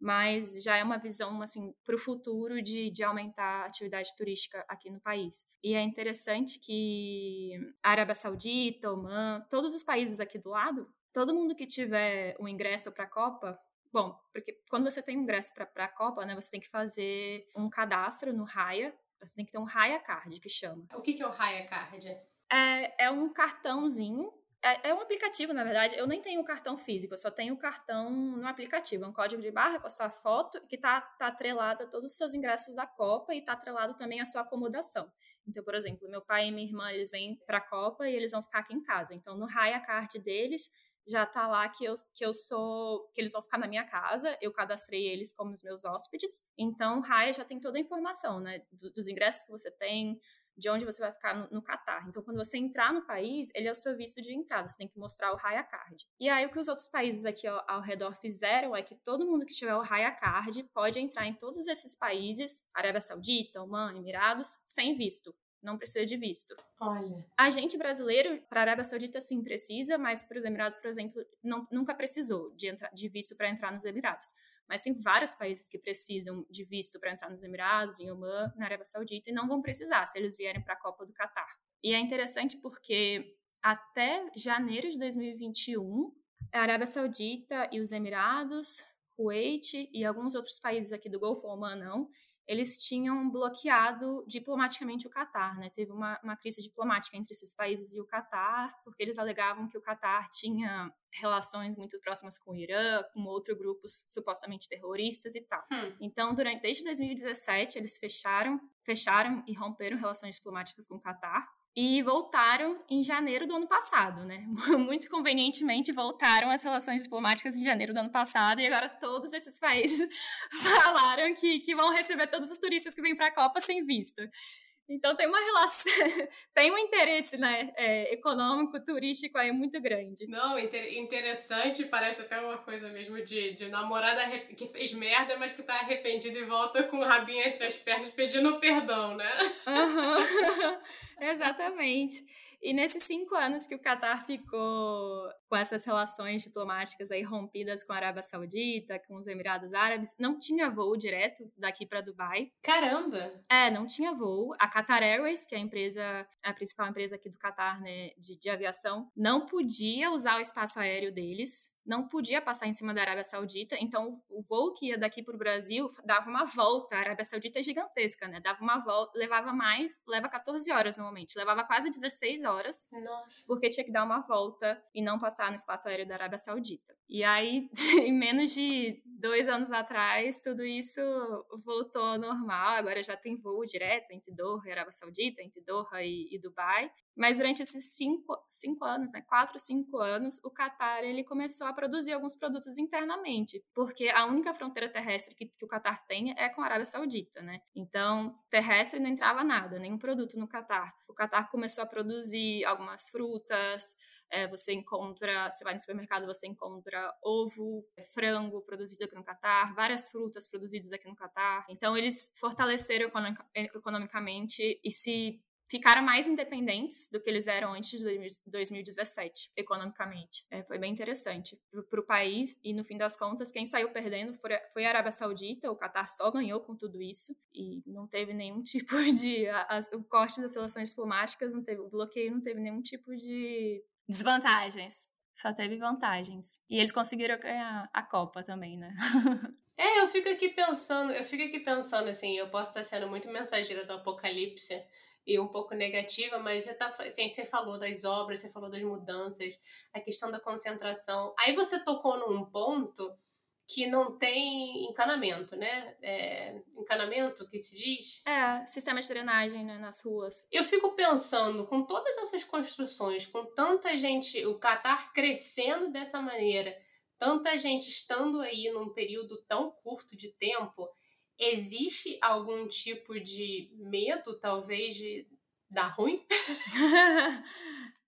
mas já é uma visão assim para o futuro de, de aumentar a atividade turística aqui no país. E é interessante que a Arábia Saudita, Oman, todos os países aqui do lado, todo mundo que tiver um ingresso para a Copa, bom, porque quando você tem um ingresso para a Copa, né, você tem que fazer um cadastro no Raya, você tem que ter um Raya Card que chama. O que, que é o Raya Card? É, é um cartãozinho é, é, um aplicativo, na verdade. Eu nem tenho o cartão físico, eu só tenho o cartão no aplicativo. É um código de barra com a sua foto que está tá atrelado a todos os seus ingressos da Copa e está atrelado também à sua acomodação. Então, por exemplo, meu pai e minha irmã, eles vêm para a Copa e eles vão ficar aqui em casa. Então, no Raya Card deles, já tá lá que eu, que eu sou, que eles vão ficar na minha casa, eu cadastrei eles como os meus hóspedes. Então, o Raya já tem toda a informação, né, dos ingressos que você tem, de onde você vai ficar no, no Catar. Então, quando você entrar no país, ele é o seu visto de entrada, você tem que mostrar o Raya Card. E aí, o que os outros países aqui ao, ao redor fizeram é que todo mundo que tiver o Raya Card pode entrar em todos esses países, Arábia Saudita, Oman, Emirados, sem visto. Não precisa de visto. Olha. A gente brasileiro, para a Arábia Saudita, sim precisa, mas para os Emirados, por exemplo, não, nunca precisou de, entra, de visto para entrar nos Emirados mas tem vários países que precisam de visto para entrar nos Emirados, em Oman, na Arábia Saudita, e não vão precisar se eles vierem para a Copa do Catar. E é interessante porque até janeiro de 2021, a Arábia Saudita e os Emirados, Kuwait e alguns outros países aqui do Golfo, Oman não, eles tinham bloqueado diplomaticamente o Catar, né? Teve uma, uma crise diplomática entre esses países e o Catar, porque eles alegavam que o Catar tinha relações muito próximas com o Irã, com outros grupos supostamente terroristas e tal. Hum. Então, durante desde 2017, eles fecharam, fecharam e romperam relações diplomáticas com o Catar e voltaram em janeiro do ano passado, né? *laughs* Muito convenientemente voltaram as relações diplomáticas em janeiro do ano passado e agora todos esses países *laughs* falaram que, que vão receber todos os turistas que vêm para a Copa sem visto. Então tem uma relação, *laughs* tem um interesse né, é, econômico, turístico aí muito grande. Não, inter interessante, parece até uma coisa mesmo de, de namorada que fez merda, mas que tá arrependido e volta com o rabinho entre as pernas pedindo perdão, né? Uhum. *laughs* *laughs* Exatamente. E nesses cinco anos que o Catar ficou com essas relações diplomáticas aí rompidas com a Arábia Saudita, com os Emirados Árabes, não tinha voo direto daqui para Dubai. Caramba! É, não tinha voo. A Qatar Airways, que é a empresa, a principal empresa aqui do Catar, né, de, de aviação, não podia usar o espaço aéreo deles não podia passar em cima da Arábia Saudita, então o voo que ia daqui para o Brasil dava uma volta. A Arábia Saudita é gigantesca, né? Dava uma volta, levava mais, leva 14 horas normalmente, levava quase 16 horas, Nossa. porque tinha que dar uma volta e não passar no espaço aéreo da Arábia Saudita. E aí, *laughs* em menos de dois anos atrás, tudo isso voltou ao normal. Agora já tem voo direto entre Doha e Arábia Saudita, entre Doha e, e Dubai. Mas durante esses cinco, cinco anos, né, quatro, cinco anos, o Qatar ele começou a produzir alguns produtos internamente, porque a única fronteira terrestre que, que o Qatar tem é com a Arábia Saudita, né? Então, terrestre não entrava nada, nenhum produto no Qatar. O Qatar começou a produzir algumas frutas, é, você encontra, você vai no supermercado, você encontra ovo, frango produzido aqui no Catar, várias frutas produzidas aqui no Catar. Então, eles fortaleceram economicamente e se ficaram mais independentes do que eles eram antes de 2017, economicamente. É, foi bem interessante para o país e, no fim das contas, quem saiu perdendo foi a Arábia Saudita, o Qatar só ganhou com tudo isso e não teve nenhum *laughs* tipo de... O corte das relações diplomáticas, não teve, o bloqueio não teve nenhum tipo de desvantagens. Só teve vantagens. E eles conseguiram ganhar a Copa também, né? *laughs* É, eu fico aqui pensando, eu fico aqui pensando assim, eu posso estar sendo muito mensageira do apocalipse, e um pouco negativa, mas você, tá, assim, você falou das obras, você falou das mudanças, a questão da concentração. Aí você tocou num ponto que não tem encanamento, né? É, encanamento que se diz? É, sistema de drenagem né, nas ruas. Eu fico pensando, com todas essas construções, com tanta gente, o Catar crescendo dessa maneira, tanta gente estando aí num período tão curto de tempo, existe algum tipo de medo, talvez, de dar ruim? *laughs*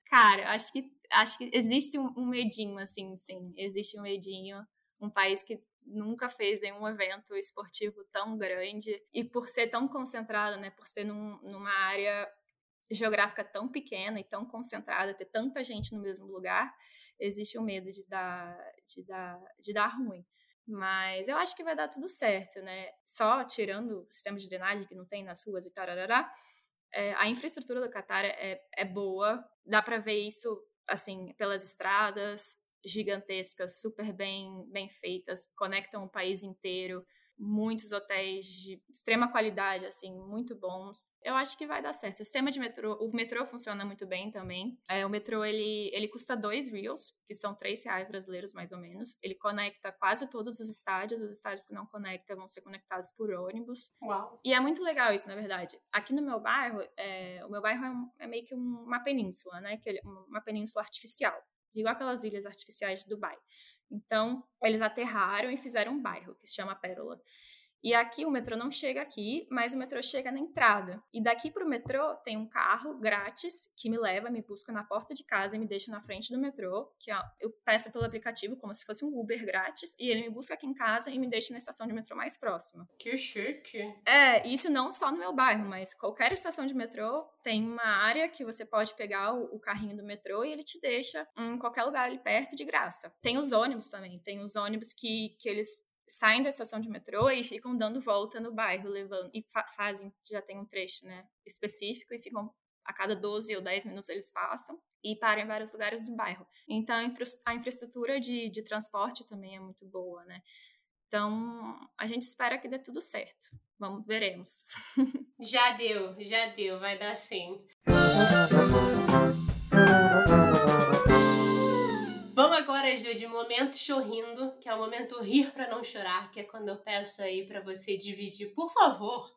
Cara, acho que acho que existe um, medinho, assim, sim. Existe um medinho. Um país que nunca fez nenhum evento esportivo tão grande e por ser tão concentrado, né? Por ser num, numa área geográfica tão pequena e tão concentrada, ter tanta gente no mesmo lugar, existe o um medo de dar, de dar, de dar ruim. Mas eu acho que vai dar tudo certo, né? Só tirando o sistema de drenagem que não tem nas ruas e tarará, é, a infraestrutura do Catar é, é boa, dá para ver isso, assim, pelas estradas gigantescas, super bem, bem feitas, conectam o país inteiro muitos hotéis de extrema qualidade, assim, muito bons. Eu acho que vai dar certo. O sistema de metrô, o metrô funciona muito bem também. É, o metrô, ele, ele custa dois reals, que são três reais brasileiros, mais ou menos. Ele conecta quase todos os estádios. Os estádios que não conectam vão ser conectados por ônibus. Uau! E é muito legal isso, na verdade. Aqui no meu bairro, é, o meu bairro é, um, é meio que uma península, né? Que ele, uma península artificial igual aquelas ilhas artificiais de Dubai. Então, eles aterraram e fizeram um bairro que se chama Pérola. E aqui o metrô não chega aqui, mas o metrô chega na entrada. E daqui para o metrô tem um carro grátis que me leva, me busca na porta de casa e me deixa na frente do metrô, que eu peço pelo aplicativo como se fosse um Uber grátis, e ele me busca aqui em casa e me deixa na estação de metrô mais próxima. Que chique! É, isso não só no meu bairro, mas qualquer estação de metrô tem uma área que você pode pegar o, o carrinho do metrô e ele te deixa em qualquer lugar ali perto de graça. Tem os ônibus também, tem os ônibus que, que eles saem da estação de metrô e ficam dando volta no bairro, levando e fa fazem, já tem um trecho, né, específico e ficam a cada 12 ou 10 minutos eles passam e param em vários lugares do bairro. Então a, infra a infraestrutura de, de transporte também é muito boa, né? Então a gente espera que dê tudo certo. Vamos, veremos. *laughs* Já deu, já deu, vai dar sim. Ju, de momento chorrindo, que é o momento rir para não chorar, que é quando eu peço aí para você dividir, por favor,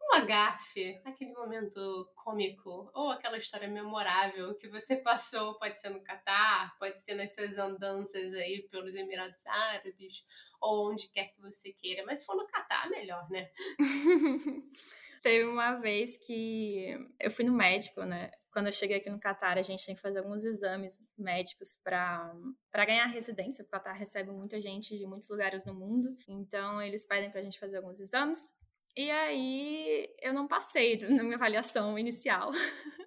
uma gafe, aquele momento cômico ou aquela história memorável que você passou, pode ser no Catar, pode ser nas suas andanças aí pelos Emirados Árabes ou onde quer que você queira, mas se for no Catar, melhor, né? *laughs* Teve uma vez que eu fui no médico, né? Quando eu cheguei aqui no Catar, a gente tem que fazer alguns exames médicos para ganhar residência, porque o Catar recebe muita gente de muitos lugares no mundo. Então, eles pedem para a gente fazer alguns exames. E aí, eu não passei na minha avaliação inicial. *laughs*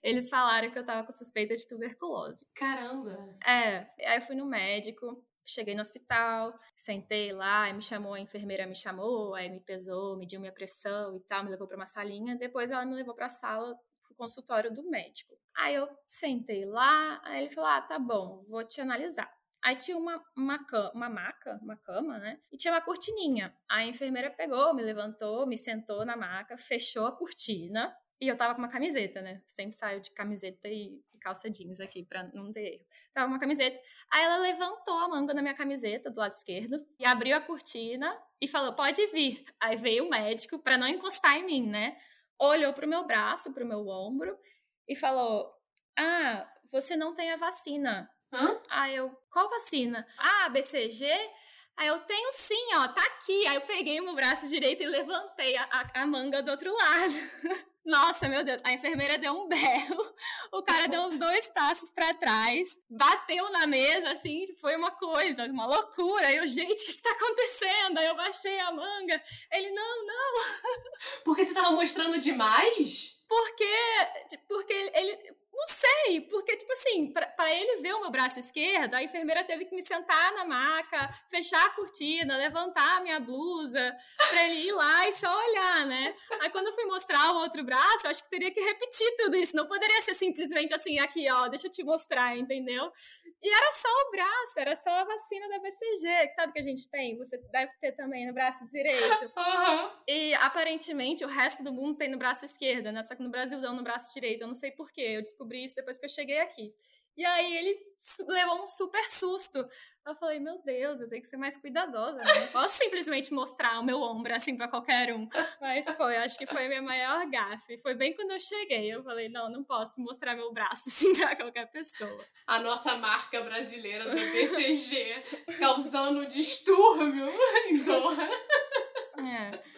Eles falaram que eu tava com suspeita de tuberculose. Caramba! É, aí eu fui no médico, Cheguei no hospital, sentei lá, me chamou, a enfermeira me chamou, aí me pesou, mediu minha pressão e tal, me levou para uma salinha. Depois ela me levou para a sala, pro consultório do médico. Aí eu sentei lá, aí ele falou: Ah, tá bom, vou te analisar. Aí tinha uma, uma, uma maca, uma cama, né? E tinha uma cortininha. A enfermeira pegou, me levantou, me sentou na maca, fechou a cortina e eu tava com uma camiseta, né? Sempre saio de camiseta e, calça jeans aqui pra não ter erro. Tava uma camiseta. Aí ela levantou a manga da minha camiseta do lado esquerdo e abriu a cortina e falou: pode vir. Aí veio o médico pra não encostar em mim, né? Olhou pro meu braço, pro meu ombro e falou: Ah, você não tem a vacina. Hã? Aí eu, qual vacina? Ah, BCG? Aí eu tenho sim, ó, tá aqui. Aí eu peguei meu braço direito e levantei a, a, a manga do outro lado. *laughs* Nossa, meu Deus, a enfermeira deu um *laughs* berro, o cara deu uns dois passos para trás, bateu na mesa, assim, foi uma coisa, uma loucura. Eu, gente, o que tá acontecendo? Aí eu baixei a manga. Ele, não, não. Porque você tava mostrando demais? Porque, porque ele, não sei, porque, tipo assim, para ele ver o meu braço esquerdo, a enfermeira teve que me sentar na maca, fechar a cortina, levantar a minha blusa, pra ele ir lá e só olhar, né? Aí quando eu fui mostrar o outro braço, eu acho que teria que repetir tudo isso. Não poderia ser simplesmente assim, aqui, ó, deixa eu te mostrar, entendeu? E era só o braço, era só a vacina da BCG, que sabe que a gente tem? Você deve ter também no braço direito. *laughs* Uhum. E aparentemente o resto do mundo tem no braço esquerdo, né? Só que no Brasil dão no braço direito. Eu não sei porquê. Eu descobri descobri isso depois que eu cheguei aqui. E aí ele levou um super susto. Eu falei, meu Deus, eu tenho que ser mais cuidadosa, né? Não posso simplesmente mostrar o meu ombro assim para qualquer um. Mas foi, acho que foi a minha maior gafe. Foi bem quando eu cheguei. Eu falei, não, não posso mostrar meu braço *laughs* assim pra qualquer pessoa. A nossa marca brasileira do BCG causando distúrbio *laughs* em Doha. É.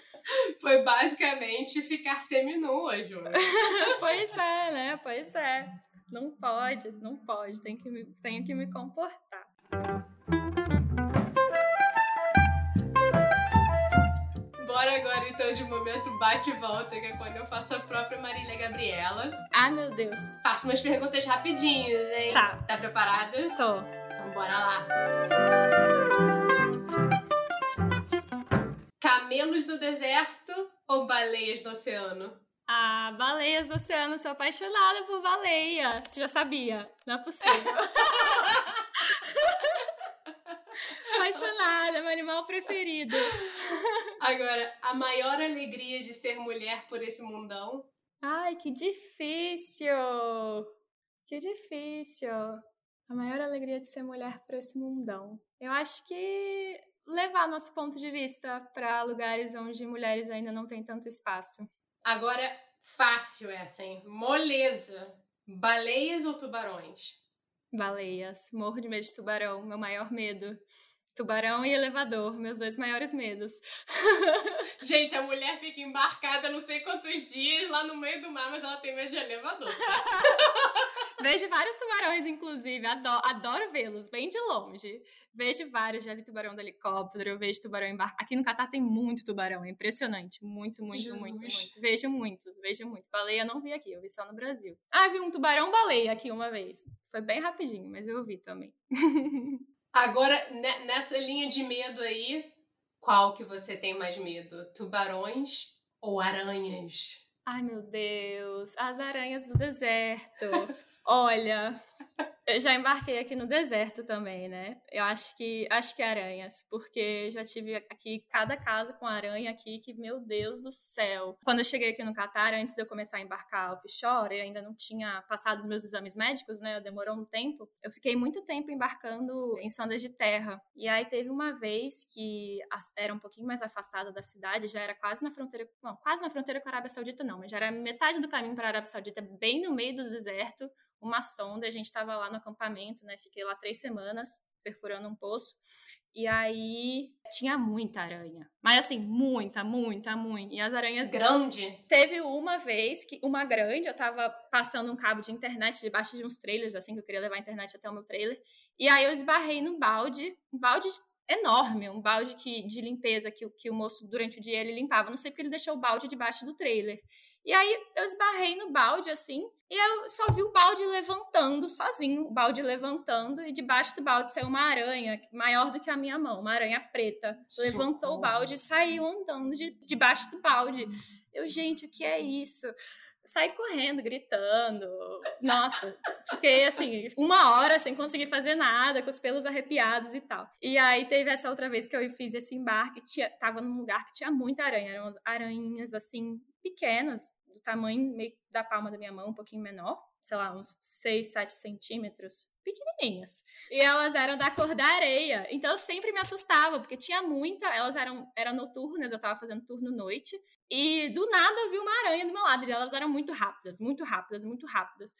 Foi basicamente ficar seminua, Júlia. *laughs* pois é, né? Pois é. Não pode, não pode. Tem que me, tenho que me comportar. Bora agora então de momento bate e volta, que é quando eu faço a própria Marília Gabriela. Ah, meu Deus. Faço umas perguntas rapidinhas, hein? Tá. Tá preparada? Tô. Então bora lá. Camelos do deserto ou baleias do oceano? Ah, baleias do oceano, sou apaixonada por baleia. Você já sabia? Não é possível. *laughs* apaixonada, meu animal preferido. Agora, a maior alegria de ser mulher por esse mundão? Ai, que difícil! Que difícil. A maior alegria de ser mulher por esse mundão. Eu acho que levar nosso ponto de vista para lugares onde mulheres ainda não têm tanto espaço. Agora, fácil essa, hein? Moleza. Baleias ou tubarões? Baleias. Morro de medo de tubarão, meu maior medo. Tubarão e elevador, meus dois maiores medos. *laughs* Gente, a mulher fica embarcada não sei quantos dias lá no meio do mar, mas ela tem medo de elevador. *laughs* Vejo vários tubarões, inclusive. Adoro, adoro vê-los, bem de longe. Vejo vários, já vi tubarão do helicóptero, eu vejo tubarão embarcado. Aqui no Catar tem muito tubarão, é impressionante. Muito, muito, Jesus. muito, muito. Vejo muitos, vejo muitos. Baleia não vi aqui, eu vi só no Brasil. Ah, vi um tubarão-baleia aqui uma vez. Foi bem rapidinho, mas eu vi também. *laughs* Agora, nessa linha de medo aí, qual que você tem mais medo? Tubarões ou aranhas? Ai, meu Deus, as aranhas do deserto. *laughs* Olha, eu já embarquei aqui no deserto também, né? Eu acho que acho que aranhas, porque já tive aqui cada casa com aranha aqui que meu Deus do céu. Quando eu cheguei aqui no Catar, antes de eu começar a embarcar offshore, eu ainda não tinha passado os meus exames médicos, né? Demorou um tempo. Eu fiquei muito tempo embarcando em sondas de terra. E aí teve uma vez que era um pouquinho mais afastada da cidade, já era quase na fronteira, não, quase na fronteira com a Arábia Saudita não, mas já era metade do caminho para a Arábia Saudita, bem no meio do deserto uma sonda, a gente estava lá no acampamento, né? Fiquei lá três semanas perfurando um poço. E aí tinha muita aranha. Mas assim, muita, muita, muita. E as aranhas. Grande? Teve uma vez que uma grande, eu tava passando um cabo de internet debaixo de uns trailers, assim, que eu queria levar a internet até o meu trailer. E aí eu esbarrei num balde, um balde enorme, um balde que, de limpeza que, que o moço, durante o dia, ele limpava. Não sei porque ele deixou o balde debaixo do trailer. E aí eu esbarrei no balde assim, e eu só vi o balde levantando sozinho, o balde levantando, e debaixo do balde saiu uma aranha maior do que a minha mão, uma aranha preta. Socorro. Levantou o balde e saiu andando de, debaixo do balde. Eu, gente, o que é isso? Saí correndo, gritando. Nossa, fiquei assim, uma hora sem conseguir fazer nada, com os pelos arrepiados e tal. E aí teve essa outra vez que eu fiz esse embarque, tinha, tava num lugar que tinha muita aranha, eram aranhas assim, pequenas, do tamanho meio da palma da minha mão, um pouquinho menor, sei lá, uns 6, 7 centímetros, pequenininhas. E elas eram da cor da areia. Então eu sempre me assustava, porque tinha muita, elas eram, eram noturnas, eu tava fazendo turno noite, e do nada eu vi uma aranha do meu lado, e elas eram muito rápidas, muito rápidas, muito rápidas.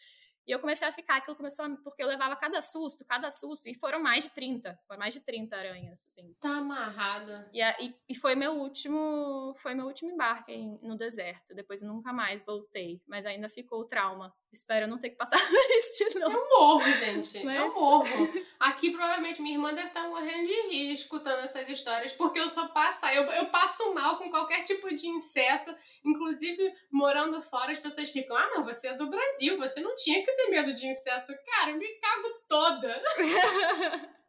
E eu comecei a ficar, aquilo começou a, porque eu levava cada susto, cada susto, e foram mais de 30, foram mais de 30 aranhas, assim. Tá amarrada. E, e, e foi meu último, foi meu último embarque em, no deserto. Depois nunca mais voltei, mas ainda ficou o trauma. Espero não ter que passar *laughs* por isso de novo. Eu morro, gente. Mas... Eu morro. Aqui provavelmente minha irmã deve estar morrendo de rir escutando essas histórias, porque eu só passo, eu, eu passo mal com qualquer tipo de inseto. Inclusive, morando fora, as pessoas ficam, ah, mas você é do Brasil, você não tinha que ter medo de inseto. Cara, eu me cago toda. *laughs*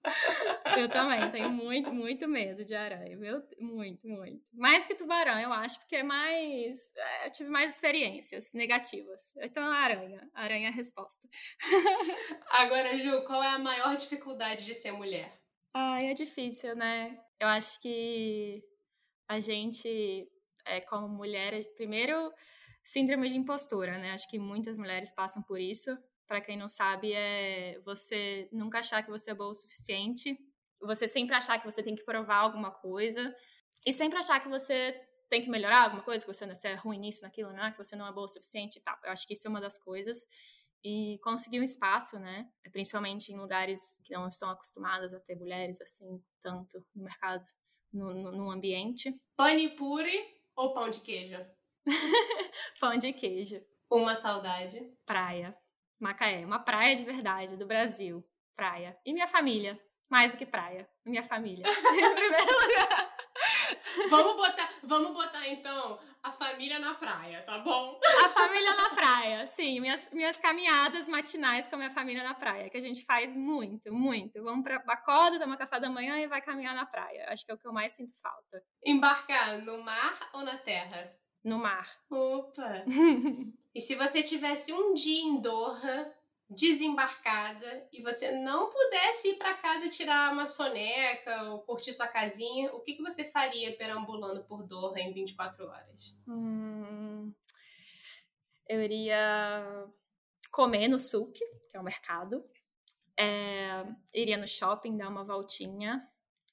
eu também tenho muito, muito medo de aranha. Meu, muito, muito. Mais que tubarão, eu acho, porque é mais. É, eu tive mais experiências negativas. Então, aranha. Aranha é a resposta. *laughs* Agora, Ju, qual é a maior dificuldade de ser mulher? Ai, é difícil, né? Eu acho que a gente, é, como mulher, primeiro, síndrome de impostura, né? Acho que muitas mulheres passam por isso para quem não sabe, é você nunca achar que você é boa o suficiente, você sempre achar que você tem que provar alguma coisa, e sempre achar que você tem que melhorar alguma coisa, que você, você é ruim nisso, naquilo, né? que você não é boa o suficiente e tal. Eu acho que isso é uma das coisas. E conseguir um espaço, né? Principalmente em lugares que não estão acostumadas a ter mulheres assim, tanto no mercado, no, no, no ambiente. Ou pão de queijo? *laughs* pão de queijo. Uma saudade. Praia. Macaé, uma praia de verdade do Brasil. Praia. E minha família, mais do que praia. Minha família. *laughs* *laughs* em primeiro lugar. Vamos botar, vamos botar então a família na praia, tá bom? A família na praia, sim. Minhas, minhas caminhadas matinais com a minha família na praia, que a gente faz muito, muito. Vamos pra acorda, tomar café da manhã e vai caminhar na praia. Acho que é o que eu mais sinto falta. Embarcar no mar ou na terra? No mar. Opa! *laughs* E se você tivesse um dia em Doha, desembarcada, e você não pudesse ir para casa tirar uma soneca ou curtir sua casinha, o que, que você faria perambulando por Doha em 24 horas? Hum, eu iria comer no souk, que é o mercado. É, iria no shopping dar uma voltinha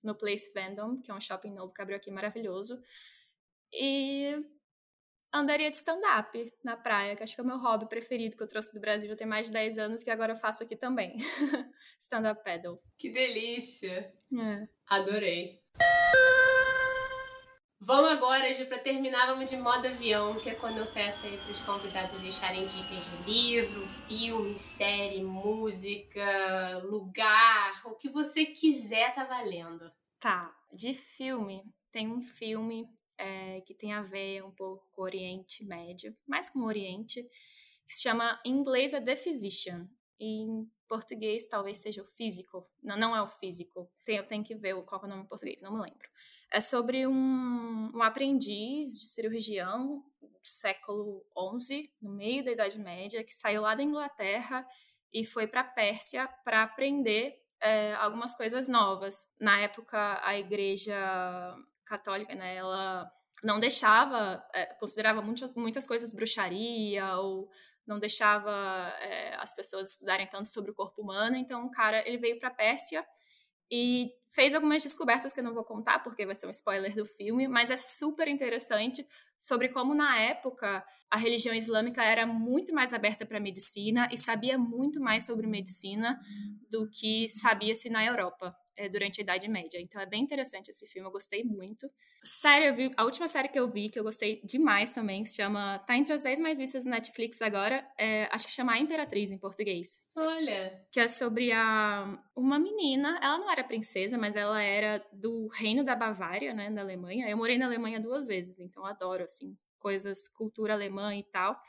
no Place Vendom, que é um shopping novo que abriu aqui maravilhoso. E andaria de stand-up na praia, que acho que é o meu hobby preferido que eu trouxe do Brasil já tem mais de 10 anos, que agora eu faço aqui também. *laughs* stand-up paddle. Que delícia! É. Adorei. Vamos agora, Ju, para terminar, vamos de modo avião, que é quando eu peço aí para os convidados deixarem dicas de livro, filme, série, música, lugar, o que você quiser tá valendo. Tá, de filme, tem um filme é, que tem a ver um pouco com o Oriente Médio, mais com o Oriente, que se chama em inglês é The Physician. E em português talvez seja o físico. Não, não é o físico. Tem, eu tenho que ver qual é o nome em português, não me lembro. É sobre um, um aprendiz de cirurgião do século XI, no meio da Idade Média, que saiu lá da Inglaterra e foi para a Pérsia para aprender é, algumas coisas novas. Na época, a igreja católica, né, ela não deixava, é, considerava muitas, muitas coisas bruxaria ou não deixava é, as pessoas estudarem tanto sobre o corpo humano. Então, o cara ele veio para a Pérsia e fez algumas descobertas que eu não vou contar porque vai ser um spoiler do filme, mas é super interessante sobre como na época a religião islâmica era muito mais aberta para medicina e sabia muito mais sobre medicina do que sabia-se na Europa é, durante a Idade Média. Então é bem interessante esse filme, eu gostei muito. Série, vi, a última série que eu vi, que eu gostei demais também, se chama. tá entre as 10 mais vistas do Netflix agora, é, acho que chama A Imperatriz em português. Olha! Que é sobre a, uma menina, ela não era princesa, mas ela era do reino da Bavária, né, da Alemanha. Eu morei na Alemanha duas vezes, então adoro, assim, coisas, cultura alemã e tal.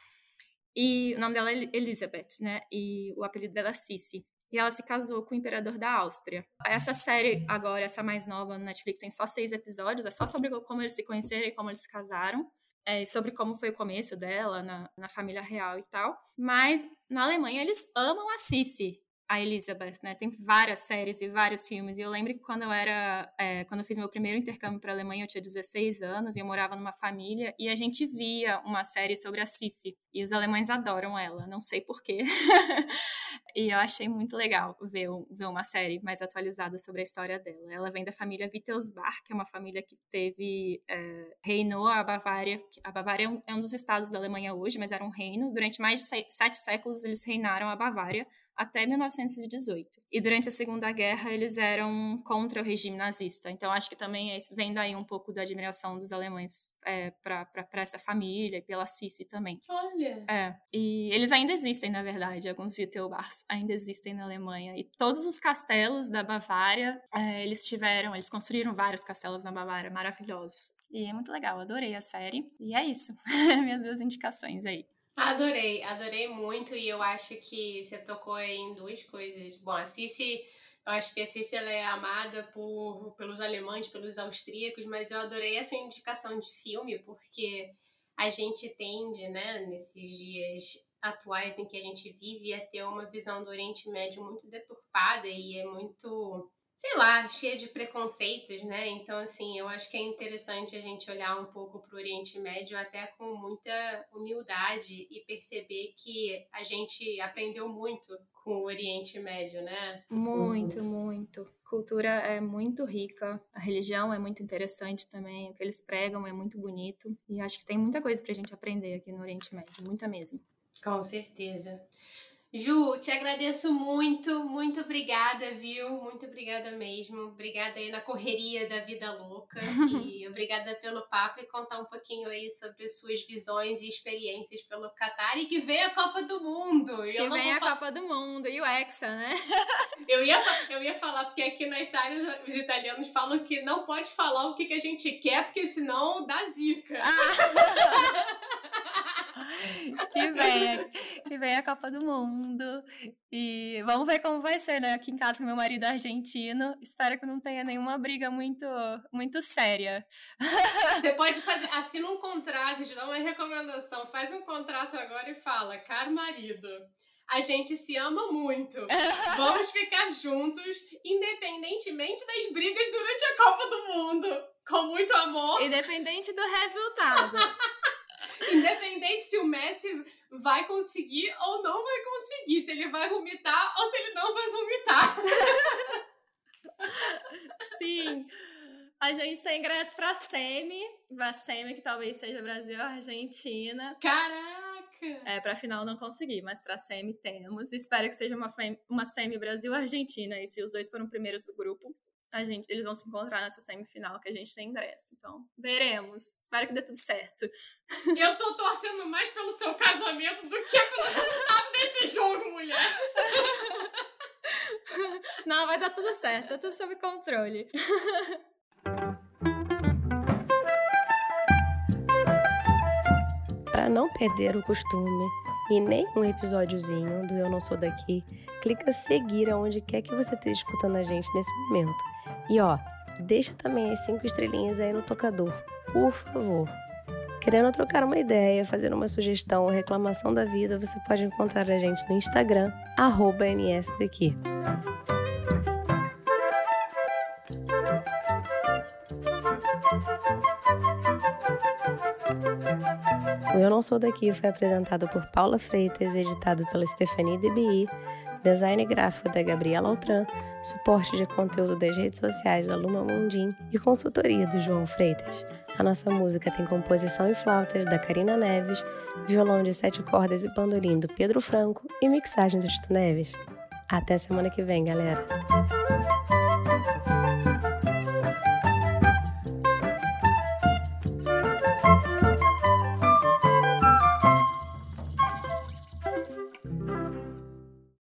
E o nome dela é Elizabeth, né? E o apelido dela é Cici e ela se casou com o imperador da Áustria. Essa série, agora, essa mais nova no Netflix, tem só seis episódios, é só sobre como eles se conheceram e como eles se casaram. É, sobre como foi o começo dela na, na família real e tal. Mas na Alemanha eles amam a Cici. A Elizabeth, né? Tem várias séries e vários filmes. E eu lembro que quando eu era, é, quando eu fiz meu primeiro intercâmbio para a Alemanha, eu tinha 16 anos e eu morava numa família e a gente via uma série sobre a Sissi. E os alemães adoram ela, não sei porquê. *laughs* e eu achei muito legal ver, ver uma série mais atualizada sobre a história dela. Ela vem da família Wittelsbach, que é uma família que teve, é, reinou a Bavária. A Bavária é um, é um dos estados da Alemanha hoje, mas era um reino. Durante mais de sete séculos, eles reinaram a Bavária até 1918. E durante a Segunda Guerra eles eram contra o regime nazista. Então acho que também vem daí um pouco da admiração dos alemães é, para essa família e pela Sissi também. Olha! É. E eles ainda existem, na verdade, alguns Wittelbachs ainda existem na Alemanha. E todos os castelos da Bavária, é, eles tiveram, eles construíram vários castelos na Bavária maravilhosos. E é muito legal, adorei a série. E é isso. *laughs* Minhas duas indicações aí. Adorei, adorei muito e eu acho que você tocou em duas coisas. Bom, a Cici, eu acho que a Cici ela é amada por, pelos alemães, pelos austríacos, mas eu adorei essa indicação de filme porque a gente tende, né, nesses dias atuais em que a gente vive, a ter uma visão do Oriente Médio muito deturpada e é muito sei lá, cheia de preconceitos, né? Então, assim, eu acho que é interessante a gente olhar um pouco para o Oriente Médio até com muita humildade e perceber que a gente aprendeu muito com o Oriente Médio, né? Muito, muito. A cultura é muito rica, a religião é muito interessante também, o que eles pregam é muito bonito e acho que tem muita coisa para a gente aprender aqui no Oriente Médio, muita mesmo. Com certeza. Ju, te agradeço muito, muito obrigada, viu? Muito obrigada mesmo. Obrigada aí na correria da vida louca. *laughs* e obrigada pelo papo e contar um pouquinho aí sobre suas visões e experiências pelo Qatar e que vem a Copa do Mundo. E que vem a Copa do Mundo e o Hexa, né? *laughs* eu, ia, eu ia falar, porque aqui na Itália os italianos falam que não pode falar o que, que a gente quer, porque senão dá zica. Ah. *laughs* que venha, que venha a Copa do Mundo. E vamos ver como vai ser, né? Aqui em casa com meu marido argentino. Espero que não tenha nenhuma briga muito, muito séria. Você pode fazer, assina um contrato, te dá uma recomendação, faz um contrato agora e fala, caro marido. A gente se ama muito. Vamos ficar juntos, independentemente das brigas durante a Copa do Mundo. Com muito amor. Independente do resultado. *laughs* Independente se o Messi vai conseguir ou não vai conseguir, se ele vai vomitar ou se ele não vai vomitar. Sim. A gente tem ingresso pra Semi, pra Semi, que talvez seja Brasil ou Argentina. Caraca! É, pra final não consegui, mas pra Semi temos. Espero que seja uma, uma Semi Brasil-Argentina, e se os dois foram primeiros do grupo, a gente, eles vão se encontrar nessa semifinal que a gente tem ingresso. Então, veremos. Espero que dê tudo certo. Eu tô torcendo mais pelo seu casamento do que pelo resultado desse jogo, mulher. Não, vai dar tudo certo. Tá tudo sob controle. Para não perder o costume e nem um episódiozinho do Eu Não Sou Daqui, clica seguir aonde quer que você esteja escutando a gente nesse momento. E ó, deixa também as cinco estrelinhas aí no tocador, por favor. Querendo trocar uma ideia, fazer uma sugestão ou reclamação da vida, você pode encontrar a gente no Instagram, nsdaqui. Eu Não Sou Daqui foi apresentado por Paula Freitas, editado pela Stephanie DBI, design gráfico da Gabriela Altran, suporte de conteúdo das redes sociais da Luma Mundim e consultoria do João Freitas. A nossa música tem composição e flautas da Karina Neves, violão de sete cordas e bandolim do Pedro Franco e mixagem do Tito Neves. Até semana que vem, galera!